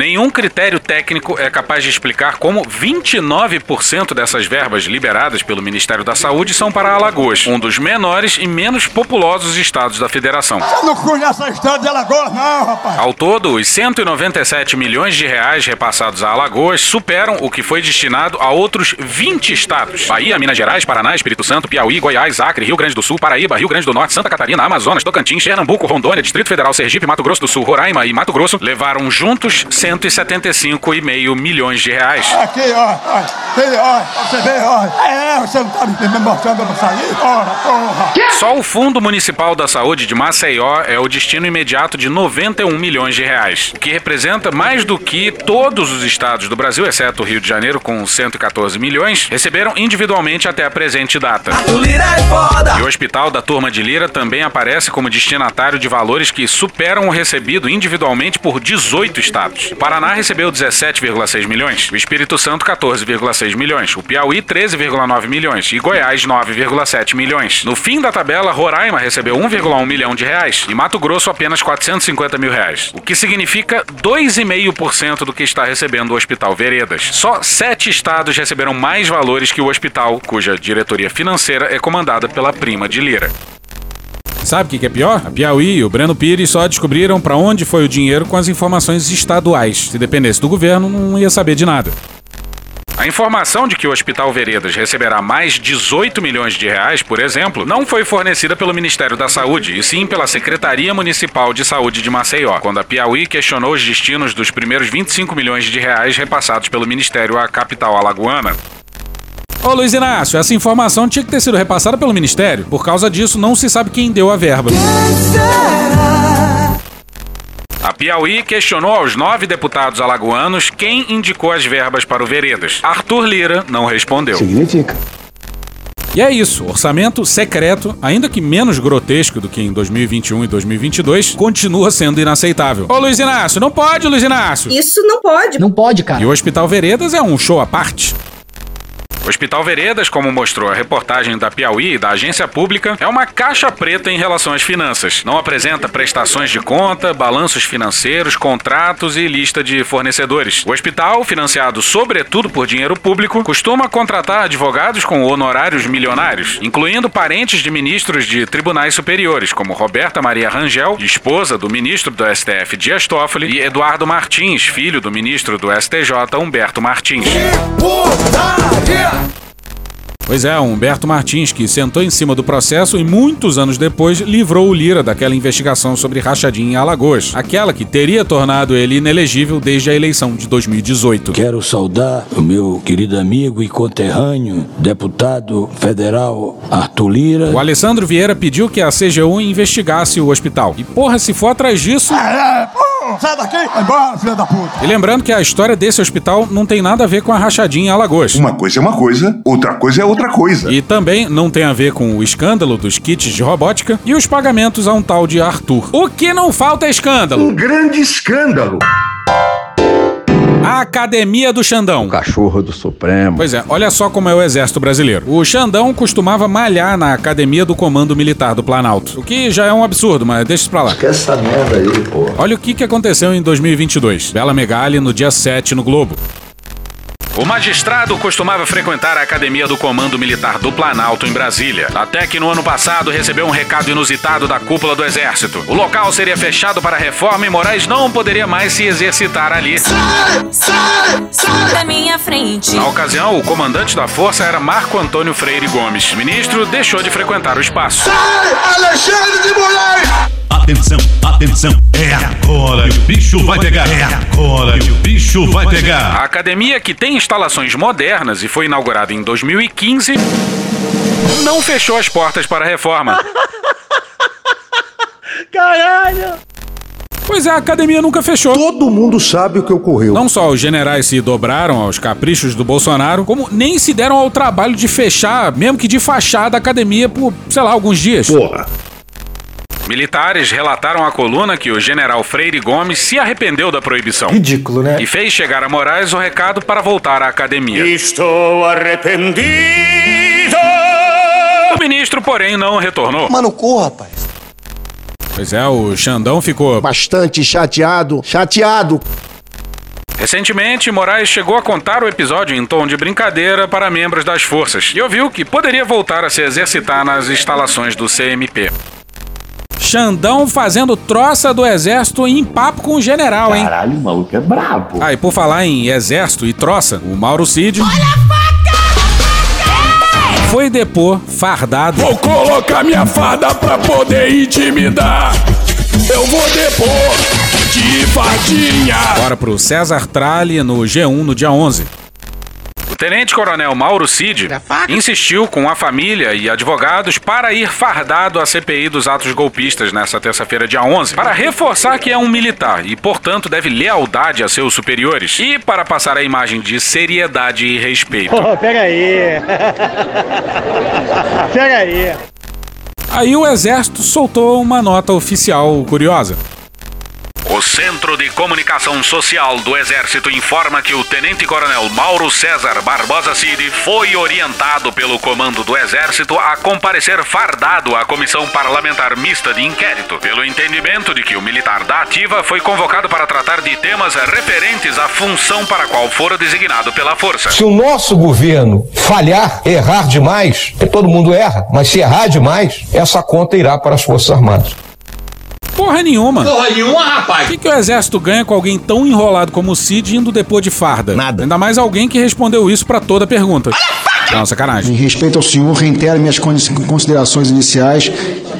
Nenhum critério técnico é capaz de explicar como 29% dessas verbas liberadas pelo Ministério da Saúde são para Alagoas, um dos menores e menos populosos estados da federação. Eu não conheço a história de Alagoas, não, rapaz. Ao todo, os 197 milhões de reais repassados a Alagoas superam o que foi destinado a outros 20 estados: Bahia, Minas Gerais, Paraná, Espírito Santo, Piauí, Goiás, Acre, Rio Grande do Sul, Paraíba, Rio Grande do Norte, Santa Catarina, Amazonas, Tocantins, Pernambuco, Rondônia, Distrito Federal, Sergipe, Mato Grosso do Sul, Roraima e Mato Grosso levaram juntos 175,5 milhões de reais. Aqui, ó, ó, aqui, ó, você vê, ó. É, você não tá me mostrando pra sair? Ora, porra. Só o Fundo Municipal da Saúde de Maceió é o destino imediato de 91 milhões de reais, o que representa mais do que todos os estados do Brasil, exceto o Rio de Janeiro, com 114 milhões, receberam individualmente até a presente data. E o Hospital da Turma de Lira também aparece como destinatário de valores que superam o recebido individualmente por 18 estados. Paraná recebeu 17,6 milhões, o Espírito Santo 14,6 milhões, o Piauí 13,9 milhões e Goiás 9,7 milhões. No fim da tabela, Roraima recebeu 1,1 milhão de reais e Mato Grosso apenas 450 mil reais, o que significa 2,5% do que está recebendo o Hospital Veredas. Só sete estados receberam mais valores que o hospital, cuja diretoria financeira é comandada pela prima de Lira. Sabe o que, que é pior? A Piauí e o Breno Pires só descobriram para onde foi o dinheiro com as informações estaduais. Se dependesse do governo, não ia saber de nada. A informação de que o Hospital Veredas receberá mais 18 milhões de reais, por exemplo, não foi fornecida pelo Ministério da Saúde, e sim pela Secretaria Municipal de Saúde de Maceió, quando a Piauí questionou os destinos dos primeiros 25 milhões de reais repassados pelo Ministério à capital alagoana. Ô Luiz Inácio, essa informação tinha que ter sido repassada pelo Ministério. Por causa disso, não se sabe quem deu a verba. A Piauí questionou aos nove deputados alagoanos quem indicou as verbas para o Veredas. Arthur Lira não respondeu. Significa. E é isso, orçamento secreto, ainda que menos grotesco do que em 2021 e 2022, continua sendo inaceitável. Ô Luiz Inácio, não pode, Luiz Inácio! Isso não pode. Não pode, cara. E o Hospital Veredas é um show à parte. O Hospital Veredas, como mostrou a reportagem da Piauí e da agência pública, é uma caixa preta em relação às finanças. Não apresenta prestações de conta, balanços financeiros, contratos e lista de fornecedores. O hospital, financiado sobretudo por dinheiro público, costuma contratar advogados com honorários milionários, incluindo parentes de ministros de tribunais superiores, como Roberta Maria Rangel, esposa do ministro do STF Dias Toffoli, e Eduardo Martins, filho do ministro do STJ Humberto Martins. Pois é, Humberto Martins, que sentou em cima do processo e muitos anos depois livrou o Lira daquela investigação sobre rachadinha em Alagoas, aquela que teria tornado ele inelegível desde a eleição de 2018. Quero saudar o meu querido amigo e conterrâneo, deputado federal Arthur Lira. O Alessandro Vieira pediu que a CGU investigasse o hospital. E porra, se for atrás disso. É, é, pô, sai daqui, vai embora, filha da puta. E lembrando que a história desse hospital não tem nada a ver com a rachadinha em Alagoas. Uma coisa é uma coisa, outra coisa é outra coisa. E também não tem a ver com o escândalo dos kits de robótica e os pagamentos a um tal de Arthur. O que não falta é escândalo. Um grande escândalo. A Academia do Xandão. O cachorro do Supremo. Pois é, olha só como é o exército brasileiro. O Xandão costumava malhar na Academia do Comando Militar do Planalto. O que já é um absurdo, mas deixa isso pra lá. Esquece essa merda aí, pô. Olha o que, que aconteceu em 2022. Bela Megali no dia 7 no Globo. O magistrado costumava frequentar a Academia do Comando Militar do Planalto em Brasília, até que no ano passado recebeu um recado inusitado da cúpula do Exército. O local seria fechado para reforma e Moraes não poderia mais se exercitar ali. Sai, sai, sai da minha frente. Na ocasião, o comandante da força era Marco Antônio Freire Gomes. O ministro deixou de frequentar o espaço. Sai, Alexandre de Moraes! Atenção, atenção, é agora que o bicho vai pegar. É agora que o bicho vai pegar. A academia, que tem instalações modernas e foi inaugurada em 2015, não fechou as portas para a reforma. Caralho! Pois é, a academia nunca fechou. Todo mundo sabe o que ocorreu. Não só os generais se dobraram aos caprichos do Bolsonaro, como nem se deram ao trabalho de fechar, mesmo que de fachada, a academia por, sei lá, alguns dias. Porra. Militares relataram à coluna que o general Freire Gomes se arrependeu da proibição. Ridículo, né? E fez chegar a Moraes o recado para voltar à academia. Estou arrependido. O ministro, porém, não retornou. Mano, corra, rapaz. Pois é, o Xandão ficou Bastante chateado, chateado. Recentemente, Moraes chegou a contar o episódio em tom de brincadeira para membros das forças e ouviu que poderia voltar a se exercitar nas instalações do CMP. Xandão fazendo troça do exército em papo com o general, hein? Caralho, o maluco é brabo. Ah, e por falar em exército e troça, o Mauro Cid foi depor fardado. Vou colocar minha farda pra poder intimidar. Eu vou depor de fardinha. Bora pro César Tralli no G1 no dia 11. O tenente-coronel Mauro Cid insistiu com a família e advogados para ir fardado à CPI dos atos golpistas nesta terça-feira, dia 11, para reforçar que é um militar e, portanto, deve lealdade a seus superiores e para passar a imagem de seriedade e respeito. Pô, pega aí. pega aí. Aí o exército soltou uma nota oficial curiosa. O Centro de Comunicação Social do Exército informa que o Tenente-Coronel Mauro César Barbosa Cid foi orientado pelo comando do Exército a comparecer fardado à Comissão Parlamentar Mista de Inquérito, pelo entendimento de que o militar da ativa foi convocado para tratar de temas referentes à função para a qual fora designado pela Força. Se o nosso governo falhar, errar demais, todo mundo erra, mas se errar demais, essa conta irá para as Forças Armadas. Porra nenhuma. Porra nenhuma, rapaz. O que, que o exército ganha com alguém tão enrolado como o Cid indo depor de farda? Nada. Ainda mais alguém que respondeu isso pra toda pergunta. Não, sacanagem. Em respeito ao senhor, reitero minhas con- considerações iniciais,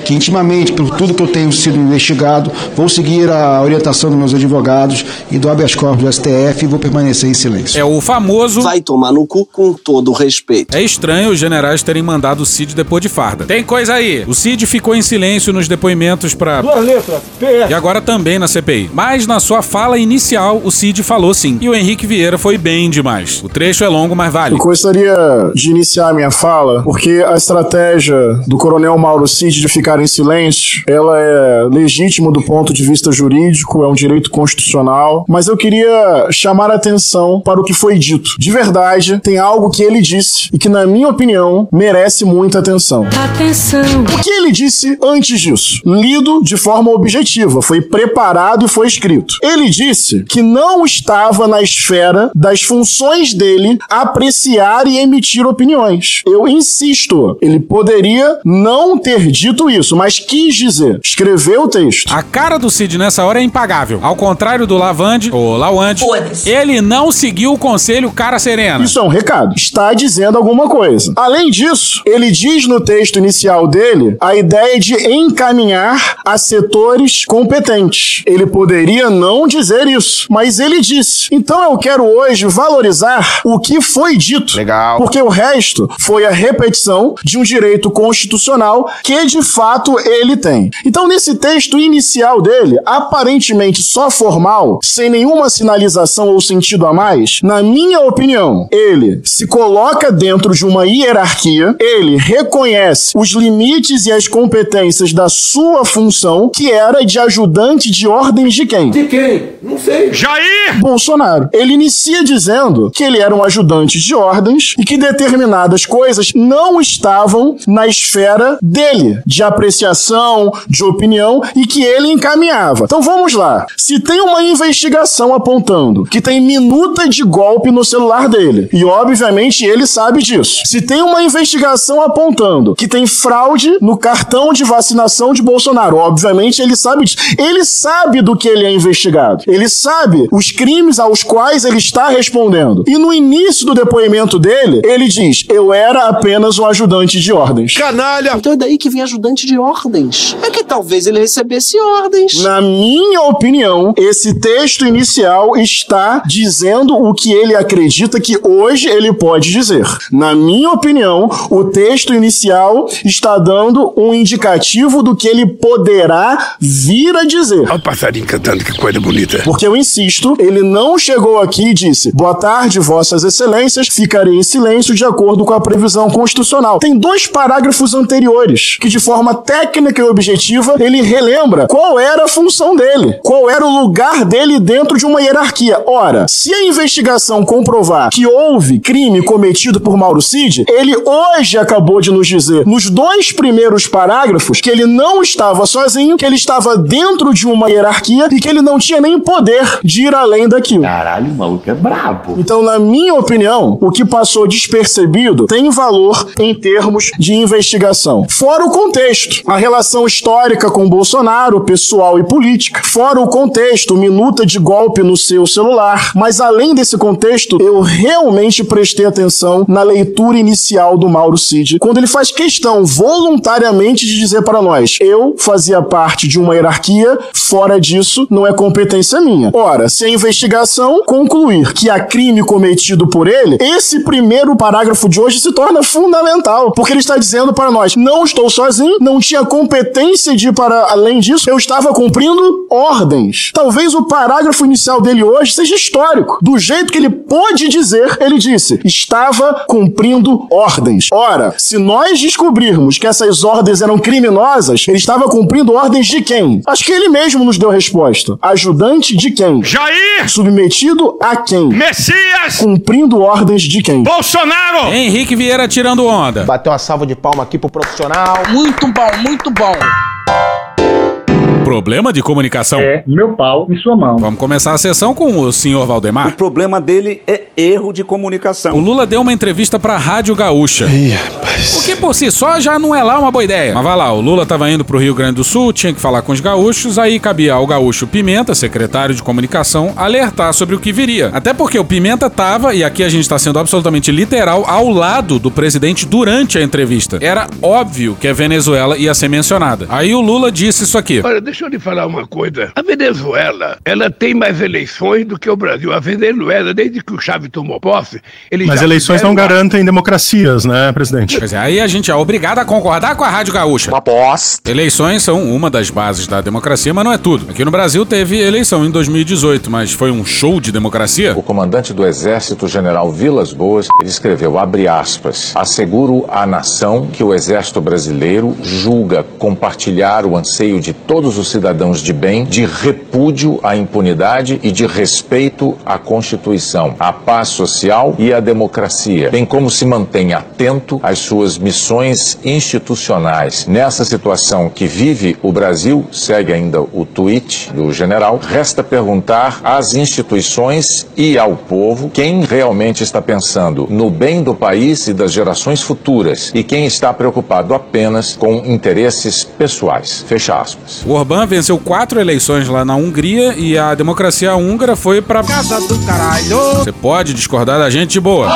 que intimamente, por tudo que eu tenho sido investigado, vou seguir a orientação dos meus advogados e do habeas corpus do STF e vou permanecer em silêncio. É o famoso. Vai tomar no cu com todo o respeito. É estranho os generais terem mandado o Cid depor de farda. Tem coisa aí. O Cid ficou em silêncio nos depoimentos pra. Duas PS. E agora também na CPI. Mas na sua fala inicial, o Cid falou sim. E o Henrique Vieira foi bem demais. O trecho é longo, mas vale. Eu gostaria de iniciar a minha fala, porque a estratégia do coronel Mauro Cid de ficar em silêncio, ela é legítima do ponto de vista jurídico, é um direito constitucional, mas eu queria chamar a atenção para o que foi dito. De verdade, tem algo que ele disse e que, na minha opinião, merece muita atenção. Atenção. O que ele disse antes disso? Lido de forma objetiva, foi preparado e foi escrito. Ele disse que não estava na esfera das funções dele apreciar e emitir opiniões. Eu insisto, ele poderia não ter dito isso, mas quis dizer. Escreveu o texto. A cara do Cid nessa hora é impagável. Ao contrário do Lavande, ou Lawande, ele não seguiu o conselho cara serena. Isso é um recado. Está dizendo alguma coisa. Além disso, ele diz no texto inicial dele a ideia de encaminhar a setores competentes. Ele poderia não dizer isso, mas ele disse. Então eu quero hoje valorizar o que foi dito. Legal. Porque o resto foi a repetição de um direito constitucional que de fato ele tem. Então nesse texto inicial dele, aparentemente só formal, sem nenhuma sinalização ou sentido a mais, na minha opinião, ele se coloca dentro de uma hierarquia, ele reconhece os limites e as competências da sua função, que era de ajudante de ordens de quem? De quem? Não sei. Jair! Bolsonaro. Ele inicia dizendo que ele era um ajudante de ordens e que determinadas coisas não estavam na esfera dele, de apreciação, de opinião, e que ele encaminhava. Então vamos lá. Se tem uma investigação apontando que tem minuta de golpe no celular dele, e obviamente ele sabe disso. Se tem uma investigação apontando que tem fraude no cartão de vacinação de Bolsonaro, obviamente ele sabe disso. Ele sabe do que ele é investigado. Ele sabe os crimes aos quais ele está respondendo. E no início do depoimento dele, ele diz: Eu era apenas um ajudante de ordens. Canalha! Então é daí que vem ajudante de ordens. É talvez ele recebesse ordens. Na minha opinião, esse texto inicial está dizendo o que ele acredita que hoje ele pode dizer. Na minha opinião, o texto inicial está dando um indicativo do que ele poderá vir a dizer. Olha o passarinho cantando, que coisa bonita. Porque eu insisto, ele não chegou aqui e disse: Boa tarde, Vossas Excelências, ficarei em silêncio de acordo com a previsão constitucional. Tem dois parágrafos anteriores que, de forma técnica e objetiva, ele relembra qual era a função dele, qual era o lugar dele dentro de uma hierarquia. Ora, se a investigação comprovar que houve crime cometido por Mauro Cid, ele hoje acabou de nos dizer, nos dois primeiros parágrafos, que ele não estava sozinho, que ele estava dentro de uma hierarquia e que ele não tinha nem poder de ir além daquilo. Caralho, o maluco é brabo. Então, na minha opinião, o que passou despercebido tem valor em termos de investigação. Fora o contexto, a relação histórica com Bolsonaro, pessoal e política. Fora o contexto, minuta de golpe no seu celular. Mas além desse contexto, eu realmente prestei atenção na leitura inicial do Mauro Cid, quando ele faz questão voluntariamente de dizer para nós: eu fazia parte de uma hierarquia, fora disso não é competência minha. Ora, se a investigação concluir que há crime cometido por ele, esse primeiro parágrafo de hoje se torna fundamental, porque ele está dizendo para nós: não estou sozinho, não tinha competência de para além disso, eu estava cumprindo ordens. Talvez o parágrafo inicial dele hoje seja histórico. Do jeito que ele pôde dizer, ele disse: estava cumprindo ordens. Ora, se nós descobrirmos que essas ordens eram criminosas, ele estava cumprindo ordens de quem? Acho que ele mesmo nos deu a resposta. Ajudante de quem? Jair! Submetido a quem? Messias! Cumprindo ordens de quem? Bolsonaro! Henrique Vieira tirando onda. Bateu uma salva de palma aqui pro profissional. Muito bom, muito bom. Problema de comunicação. É meu pau em sua mão. Vamos começar a sessão com o senhor Valdemar. O problema dele é erro de comunicação. O Lula deu uma entrevista pra Rádio Gaúcha. Ih, rapaz. O que por si só já não é lá uma boa ideia. Mas vai lá, o Lula tava indo pro Rio Grande do Sul, tinha que falar com os gaúchos, aí cabia ao gaúcho Pimenta, secretário de comunicação, alertar sobre o que viria. Até porque o Pimenta tava, e aqui a gente tá sendo absolutamente literal, ao lado do presidente durante a entrevista. Era óbvio que a Venezuela ia ser mencionada. Aí o Lula disse isso aqui. Olha, deixa eu lhe falar uma coisa. A Venezuela, ela tem mais eleições do que o Brasil. A Venezuela, desde que o Chávez tomou posse, ele Mas já eleições não garantem democracias, né, presidente? Pois é, aí a gente é obrigado a concordar com a Rádio Gaúcha. Uma bosta. Eleições são uma das bases da democracia, mas não é tudo. Aqui no Brasil teve eleição em 2018, mas foi um show de democracia? O comandante do Exército, general Vilas Boas, ele escreveu, abre aspas, asseguro à nação que o Exército brasileiro julga compartilhar o anseio de todos os cidadãos de bem, de repúdio à impunidade e de respeito à Constituição, à paz social e à democracia, bem como se mantém atento às suas missões institucionais. Nessa situação que vive o Brasil, segue ainda o tweet do general, resta perguntar às instituições e ao povo quem realmente está pensando no bem do país e das gerações futuras e quem está preocupado apenas com interesses pessoais. Fecha aspas. O Orbán venceu quatro eleições lá na Hungria e a democracia húngara foi pra. Casa do caralho! Você pode discordar da gente de boa.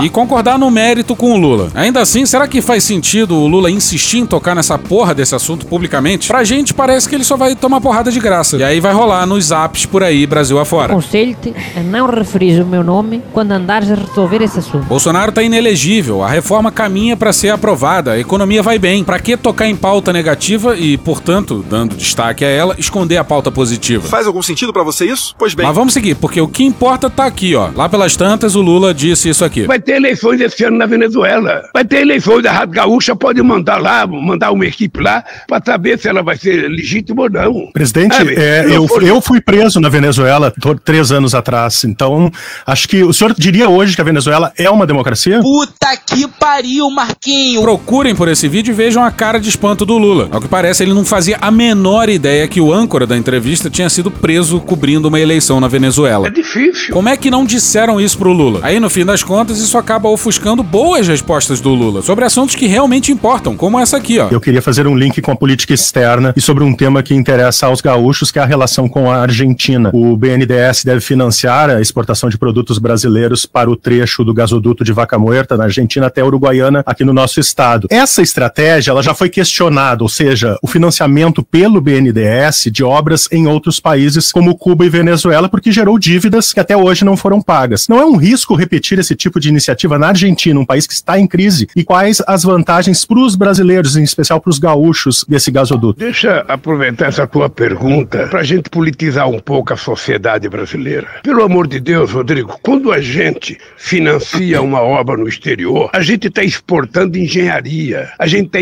E concordar no mérito com o Lula. Ainda assim, será que faz sentido o Lula insistir em tocar nessa porra desse assunto publicamente? Pra gente parece que ele só vai tomar porrada de graça. E aí vai rolar nos apps por aí, Brasil afora. Aconselho-te a não referir o meu nome quando andares a resolver esse assunto. Bolsonaro tá inelegível, a reforma caminha pra ser aprovada, a economia vai bem. Pra que tocar em pauta negativa e, portanto, dando destaque a ela, esconder a pauta positiva? Faz algum sentido pra você isso? Pois bem. Mas vamos seguir, porque o que importa tá aqui, ó. Lá pelas tantas, o Lula disse isso aqui. Vai ter eleições esse ano na Venezuela. Vai ter eleições da Rádio Gaúcha, pode mandar lá, mandar uma equipe lá, pra saber se ela vai ser legítima ou não. Presidente, é, eu, for- eu fui preso na Venezuela três anos atrás, então acho que o senhor diria hoje que a Venezuela é uma democracia? Puta que pariu, Marquinho. Procurem por esse vídeo e vejam a cara de espanto do Lula. Ao que parece, ele não fazia a menor ideia que o âncora da entrevista tinha sido preso cobrindo uma eleição na Venezuela. É difícil. Como é que não disseram isso pro Lula? Aí, no fim das contas, isso acaba ofuscando boas respostas do Lula sobre assuntos que realmente importam, como essa aqui, ó. Eu queria fazer um link com a política externa e sobre um tema que interessa aos gaúchos, que é a relação com a Argentina. O BNDES deve financiar a exportação de produtos brasileiros para o trecho do gasoduto de Vaca Muerta, na Argentina, até Uruguaiana, aqui no nosso estado. Essa estratégia ela já foi questionada, ou seja, o financiamento pelo BNDES de obras em outros países como Cuba e Venezuela, porque gerou dívidas que até hoje não foram pagas. Não é um risco repetir esse tipo de iniciativa na Argentina, um país que está em crise? E quais as vantagens para os brasileiros, em especial para os gaúchos, desse gasoduto? Deixa aproveitar essa tua pergunta para a gente politizar um pouco a sociedade brasileira. Pelo amor de Deus, Rodrigo, quando a gente financia uma obra no exterior, a gente está exportando engenharia, a gente está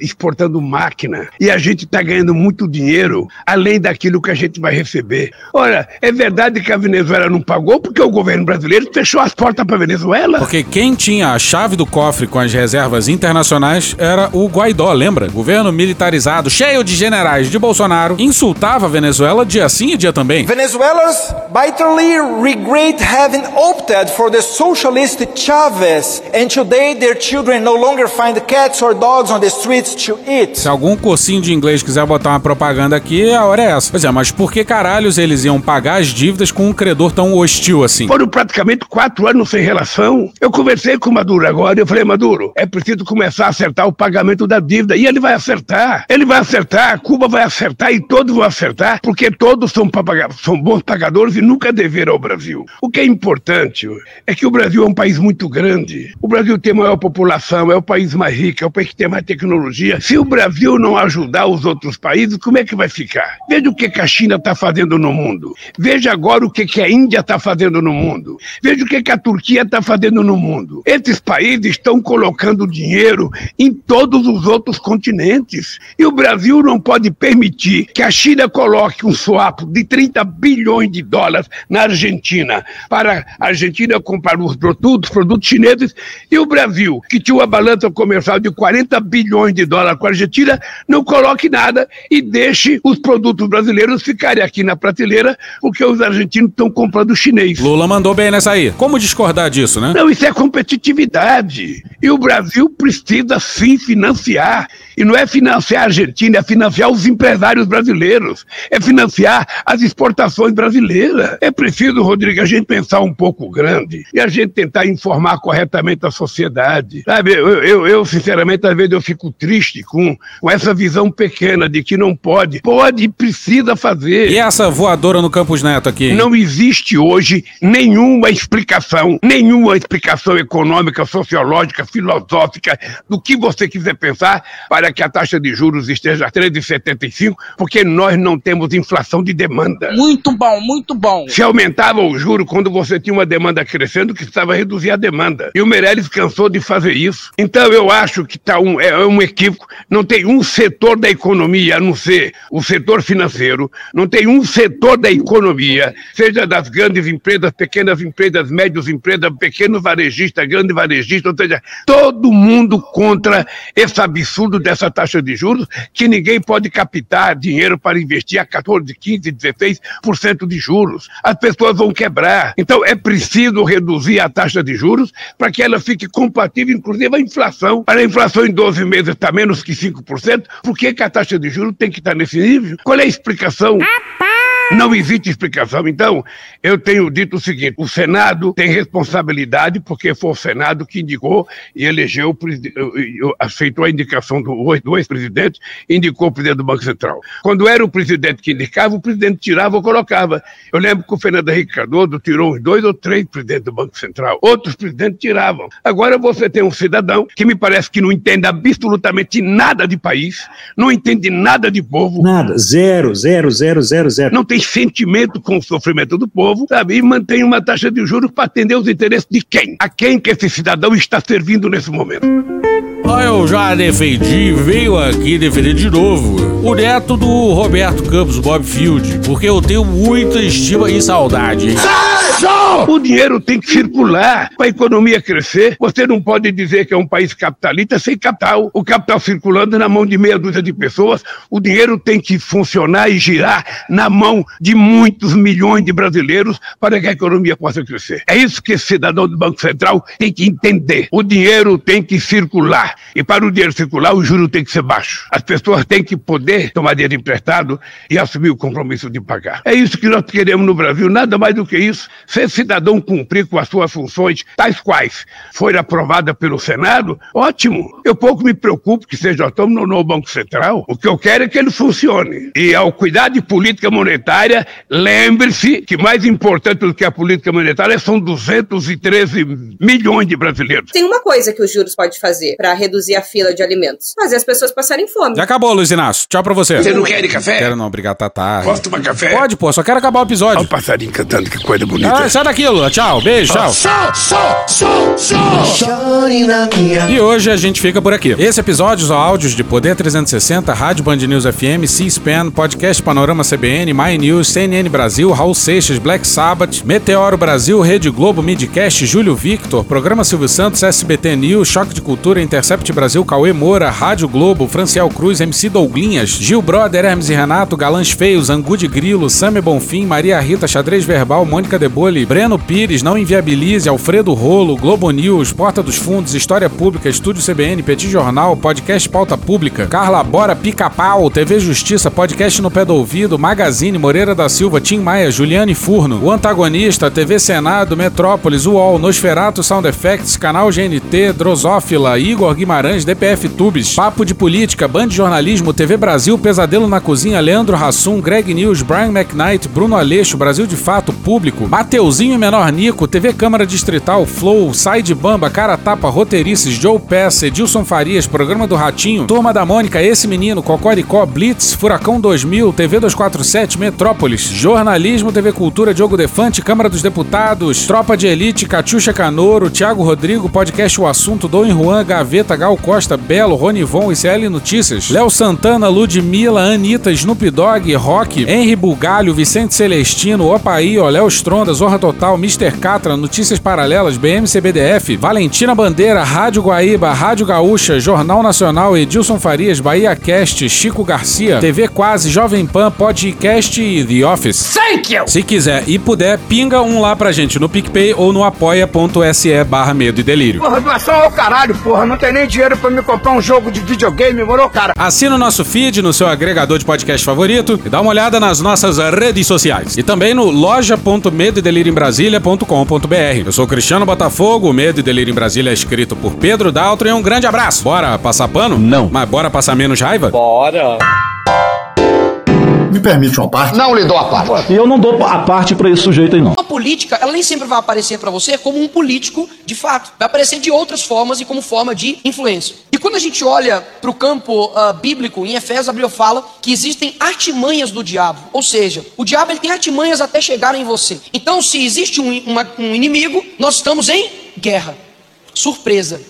exportando máquina e a gente está ganhando muito dinheiro além daquilo que a gente vai receber. Ora, é verdade que a Venezuela não pagou porque o governo brasileiro fechou as portas para a Venezuela? Porque quem tinha a chave do cofre com as reservas internacionais era o Guaidó, lembra? Governo militarizado, cheio de generais de Bolsonaro, insultava a Venezuela dia sim e dia também. Venezuelans bitterly regret having opted for the socialist Chavez, and today their children no longer find cats or dogs on the streets to eat. Se algum cursinho de inglês quiser botar uma propaganda aqui, a hora é essa. Pois é, mas por que caralhos eles iam pagar as dívidas com um credor tão hostil assim? Foram praticamente quatro anos sem relação. Eu conversei com o Maduro agora e eu falei, Maduro, é preciso começar a acertar o pagamento da dívida. E ele vai acertar. Ele vai acertar, Cuba vai acertar e todos vão acertar, porque todos são, são bons pagadores e nunca deveram ao Brasil. O que é importante é que o Brasil é um país muito grande. O Brasil tem maior população, é o país mais rico, é o país que tem mais tecnologia. Se o Brasil não ajudar os outros países, como é que vai ficar? Veja o que, a China está fazendo no mundo. Veja agora o que, que a Índia está fazendo no mundo. Veja o que, que a Turquia está fazendo no mundo. Esses países estão colocando dinheiro em todos os outros continentes. E o Brasil não pode permitir que a China coloque um swap de 30 bilhões de dólares na Argentina para a Argentina comprar os produtos, produtos chineses e o Brasil, que tinha uma balança comercial de 40 bilhões de dólares com a Argentina, não coloque nada e deixe os produtos brasileiros ficarem aqui na prateleira porque os argentinos estão comprando chinês. Lula mandou bem nessa aí. Como discordar disso, né? Não, isso é competitividade. E o Brasil precisa sim financiar. E não é financiar a Argentina, é financiar os empresários brasileiros, é financiar as exportações brasileiras. É preciso, Rodrigo, a gente pensar um pouco grande e a gente tentar informar corretamente a sociedade. Sabe, eu, eu, eu sinceramente, às vezes eu fico triste com, com essa visão pequena de que não pode. Pode e precisa fazer. E essa voadora no Campos Neto aqui? Hein? Não existe hoje nenhuma explicação, nenhuma explicação econômica, sociológica, filosófica, do que você quiser pensar para que a taxa de juros esteja a 3,75, porque nós não temos inflação de demanda. Muito bom, muito bom. Se aumentava o juro quando você tinha uma demanda crescendo, que precisava reduzir a demanda. E o Meirelles cansou de fazer isso. Então eu acho que tá um, é um equívoco. Não tem um setor da economia, a não ser o setor financeiro, não tem um setor da economia, seja das grandes empresas, pequenas empresas, médias empresas, pequenos varejistas, grandes varejistas, ou seja, todo mundo contra esse absurdo dessa taxa de juros, que ninguém pode captar dinheiro para investir a 14, 15, 16% de juros. As pessoas vão quebrar. Então é preciso reduzir a taxa de juros para que ela fique compatível, inclusive, à inflação. Para a inflação em 12 meses está menos que 5%, por que, que a taxa de juros tem que estar nesse nível? Qual é a explicação? Não existe explicação. Então, eu tenho dito o seguinte: o Senado tem responsabilidade, porque foi o Senado que indicou e elegeu, aceitou a indicação do ex-presidente indicou o presidente do Banco Central. Quando era o presidente que indicava, o presidente tirava ou colocava. Eu lembro que o Fernando Henrique Cardoso tirou uns dois ou três presidentes do Banco Central. Outros presidentes tiravam. Agora você tem um cidadão que me parece que não entende absolutamente nada de país, não entende nada de povo. Nada, zero, zero, zero, zero, zero. Não tem sentimento com o sofrimento do povo, sabe? E mantém uma taxa de juros para atender os interesses de quem? A quem que esse cidadão está servindo nesse momento? Eu já defendi, veio aqui defender de novo o neto do Roberto Campos, Bob Field, porque eu tenho muita estima e saudade. Hein? O dinheiro tem que circular para a economia crescer. Você não pode dizer que é um país capitalista sem capital. O capital circulando na mão de meia dúzia de pessoas. O dinheiro tem que funcionar e girar na mão de muitos milhões de brasileiros para que a economia possa crescer. É isso que esse cidadão do Banco Central tem que entender. O dinheiro tem que circular. E para o dinheiro circular, o juro tem que ser baixo. As pessoas têm que poder tomar dinheiro emprestado e assumir o compromisso de pagar. É isso que nós queremos no Brasil, nada mais do que isso. Se esse cidadão cumprir com as suas funções, tais quais foi aprovada pelo Senado, ótimo. Eu pouco me preocupo que seja autônomo no Banco Central. O que eu quero é que ele funcione. E ao cuidar de política monetária, lembre-se que mais importante do que a política monetária são 213 milhões de brasileiros. Tem uma coisa que os juros pode fazer para reduzir a fila de alimentos: fazer as pessoas passarem fome. Já acabou, Luiz Inácio. Tchau pra você. Você não quer de café? Quero não, obrigado, Tatá. Posso tomar café? Pode, pô, só quero acabar o episódio. Olha o passarinho cantando, que coisa bonita. Ah, sai daqui, Lula. Tchau, beijo, tchau. E hoje a gente fica por aqui. Esse episódio, os áudios de Poder 360, Rádio Band News FM, C-SPAN, Podcast Panorama CBN, My News, CNN Brasil, Raul Seixas, Black Sabbath, Meteoro Brasil, Rede Globo, Midcast, Júlio Victor, Programa Silvio Santos, SBT News, Choque de Cultura, Intercept Brasil, Cauê Moura, Rádio Globo, Franciel Cruz, MC Douglinhas, Gil Brother, Hermes e Renato, Galãs Feios, Angu de Grilo, Sami Bonfim, Maria Rita, Xadrez Verbal, Mônica Debole, Breno Breno Pires, Não Inviabilize, Alfredo Rolo, Globo News, Porta dos Fundos, História Pública, Estúdio CBN, Petit Jornal, Podcast Pauta Pública, Carla Bora, Pica-Pau, TV Justiça, Podcast no Pé do Ouvido, Magazine, Moreira da Silva, Tim Maia, Juliane Furno, O Antagonista, TV Senado, Metrópolis, UOL, Nosferato Sound Effects, Canal GNT, Drosófila, Igor Guimarães, DPF Tubes, Papo de Política, Band de Jornalismo, TV Brasil, Pesadelo na Cozinha, Leandro Hassum, Greg News, Brian McKnight, Bruno Aleixo, Brasil de Fato, Público, Mateuzinho Menor Nico, TV Câmara Distrital, Flow, Side Bamba, Cara Tapa, Roteirices, Joe Pass, Edilson Farias, Programa do Ratinho, Turma da Mônica, Esse Menino, Cocoricó, Blitz, Furacão 2000, TV 247, Metrópolis, Jornalismo, TV Cultura, Diogo Defante, Câmara dos Deputados, Tropa de Elite, Catiuxa Canoro, Thiago Rodrigo, Podcast O Assunto, Dom Juan, Gaveta, Gal Costa, Belo, Ronivon, ICL Notícias, Léo Santana, Ludmilla, Anitta, Snoop Dogg, Rock, Henry Bugalho, Vicente Celestino, Opaí, Léo Stronda, Zorra Total, Mr. Catra, Notícias Paralelas, BMCBDF, Valentina Bandeira, Rádio Guaíba, Rádio Gaúcha, Jornal Nacional, Edilson Farias, Bahia Cast, Chico Garcia, TV Quase, Jovem Pan, Podcast e The Office. Thank you! Se quiser e puder, pinga um lá pra gente no PicPay ou no apoia.se barra medo e delírio. Porra, doação ao caralho, porra. Não tem nem dinheiro pra me comprar um jogo de videogame, moro, cara? Assina o nosso feed no seu agregador de podcast favorito e dá uma olhada nas nossas redes sociais. E também no loja.medoedelirioembrasilha.com.br. Eu sou Cristiano Botafogo, o Medo e Delírio em Brasília é escrito por Pedro Daltro e um grande abraço. Bora passar pano? Não. Mas bora passar menos raiva? Bora. Me permite uma parte? Não lhe dou a parte. E eu não dou a parte pra esse sujeito aí, não. A política, ela nem sempre vai aparecer para você como um político de fato. Vai aparecer de outras formas e como forma de influência. E quando a gente olha para o campo uh, bíblico, em Efésios, Abril fala que existem artimanhas do diabo. Ou seja, o diabo ele tem artimanhas até chegar em você. Então, se existe um, uma, um inimigo, nós estamos em guerra. Surpresa.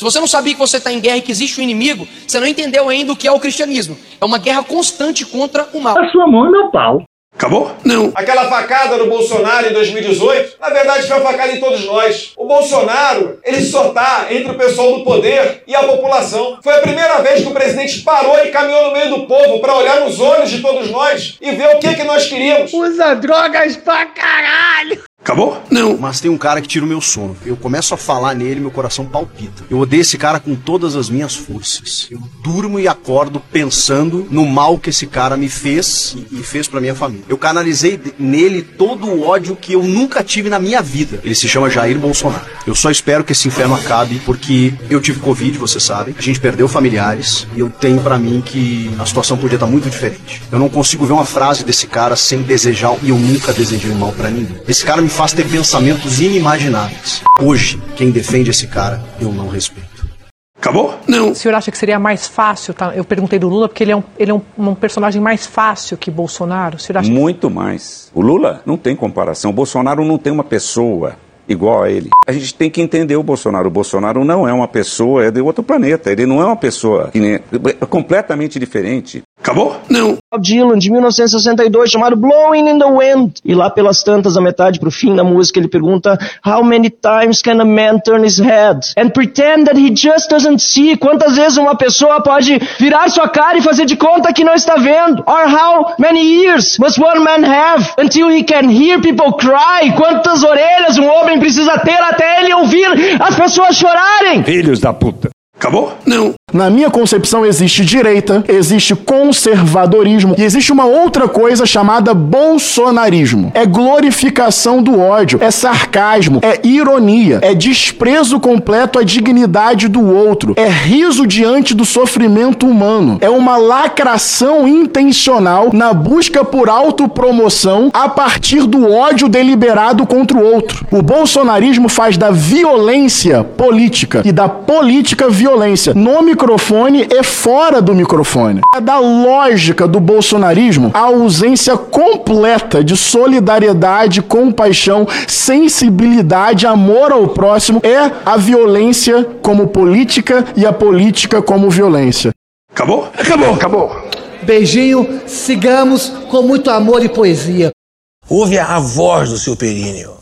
Se você não sabia que você está em guerra e que existe um inimigo, você não entendeu ainda o que é o cristianismo. É uma guerra constante contra o mal. A sua mão e meu pau. Acabou? Não. Aquela facada no Bolsonaro em 2018, na verdade foi uma facada em todos nós. O Bolsonaro, ele só tá entre o pessoal do poder e a população. Foi a primeira vez que o presidente parou e caminhou no meio do povo para olhar nos olhos de todos nós e ver o que que nós queríamos. Usa drogas pra caralho. Acabou? Não. Mas tem um cara que tira o meu sono. Eu começo a falar nele, meu coração palpita. Eu odeio esse cara com todas as minhas forças. Eu durmo e acordo pensando no mal que esse cara me fez e fez pra minha família. Eu canalizei nele todo o ódio que eu nunca tive na minha vida. Ele se chama Jair Bolsonaro. Eu só espero que esse inferno acabe porque eu tive Covid, você sabe. A gente perdeu familiares e eu tenho pra mim que a situação podia estar muito diferente. Eu não consigo ver uma frase desse cara sem desejar e eu nunca desejei mal pra ninguém. Esse cara me faz ter pensamentos inimagináveis. Hoje, quem defende esse cara, eu não respeito. Acabou? Não. O senhor acha que seria mais fácil, tá? Eu perguntei do Lula porque ele é um, ele é um, um personagem mais fácil que Bolsonaro. O senhor acha Muito mais. O Lula não tem comparação. O Bolsonaro não tem uma pessoa igual a ele. A gente tem que entender o Bolsonaro. O Bolsonaro não é uma pessoa, é de outro planeta. Ele não é uma pessoa que nem, é completamente diferente. Acabou? Não. Dylan, de 1962, chamado Blowing in the Wind. E lá pelas tantas, a metade pro fim da música, ele pergunta How many times can a man turn his head and pretend that he just doesn't see? Quantas vezes uma pessoa pode virar sua cara e fazer de conta que não está vendo? Or how many ears must one man have until he can hear people cry? Quantas orelhas um homem precisa ter até ele ouvir as pessoas chorarem? Filhos da puta. Acabou? Não. Na minha concepção existe direita, existe conservadorismo e existe uma outra coisa chamada bolsonarismo. É glorificação do ódio, é sarcasmo, é ironia, é desprezo completo à dignidade do outro, é riso diante do sofrimento humano, é uma lacração intencional na busca por autopromoção a partir do ódio deliberado contra o outro. O bolsonarismo faz da violência política e da política violência. No microfone e fora do microfone. É da lógica do bolsonarismo a ausência completa de solidariedade, compaixão, sensibilidade, amor ao próximo é a violência como política e a política como violência. Acabou? Acabou. Acabou. Beijinho, sigamos com muito amor e poesia. Ouve a voz do seu períneo.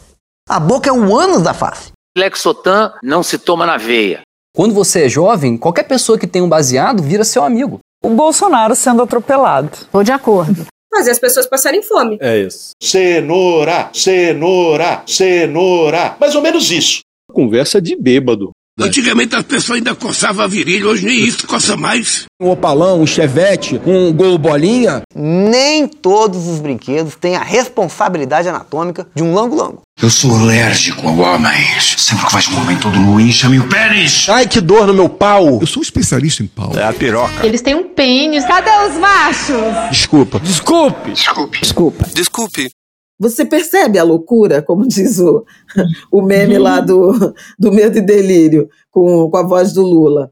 A boca é um ânus da face. Lexotan não se toma na veia. Quando você é jovem, qualquer pessoa que tem um baseado vira seu amigo. O Bolsonaro sendo atropelado. Tô de acordo. Fazer as pessoas passarem fome. É isso. Cenoura, cenoura, cenoura. Mais ou menos isso. Conversa de bêbado. Antigamente as pessoas ainda coçavam a virilha, hoje nem isso coça mais. Um opalão, um chevette, um gol bolinha. Nem todos os brinquedos têm a responsabilidade anatômica de um lango-lango. Eu sou alérgico a homens. Sempre que vais com um homem todo nu, incha-me o pênis. Ai, que dor no meu pau. Eu sou um especialista em pau. É a piroca. Eles têm um pênis. Cadê os machos? Desculpa. Desculpe. Desculpe. Desculpa. Desculpe. Você percebe a loucura, como diz o, o meme lá do, do Medo e Delírio, com, com a voz do Lula.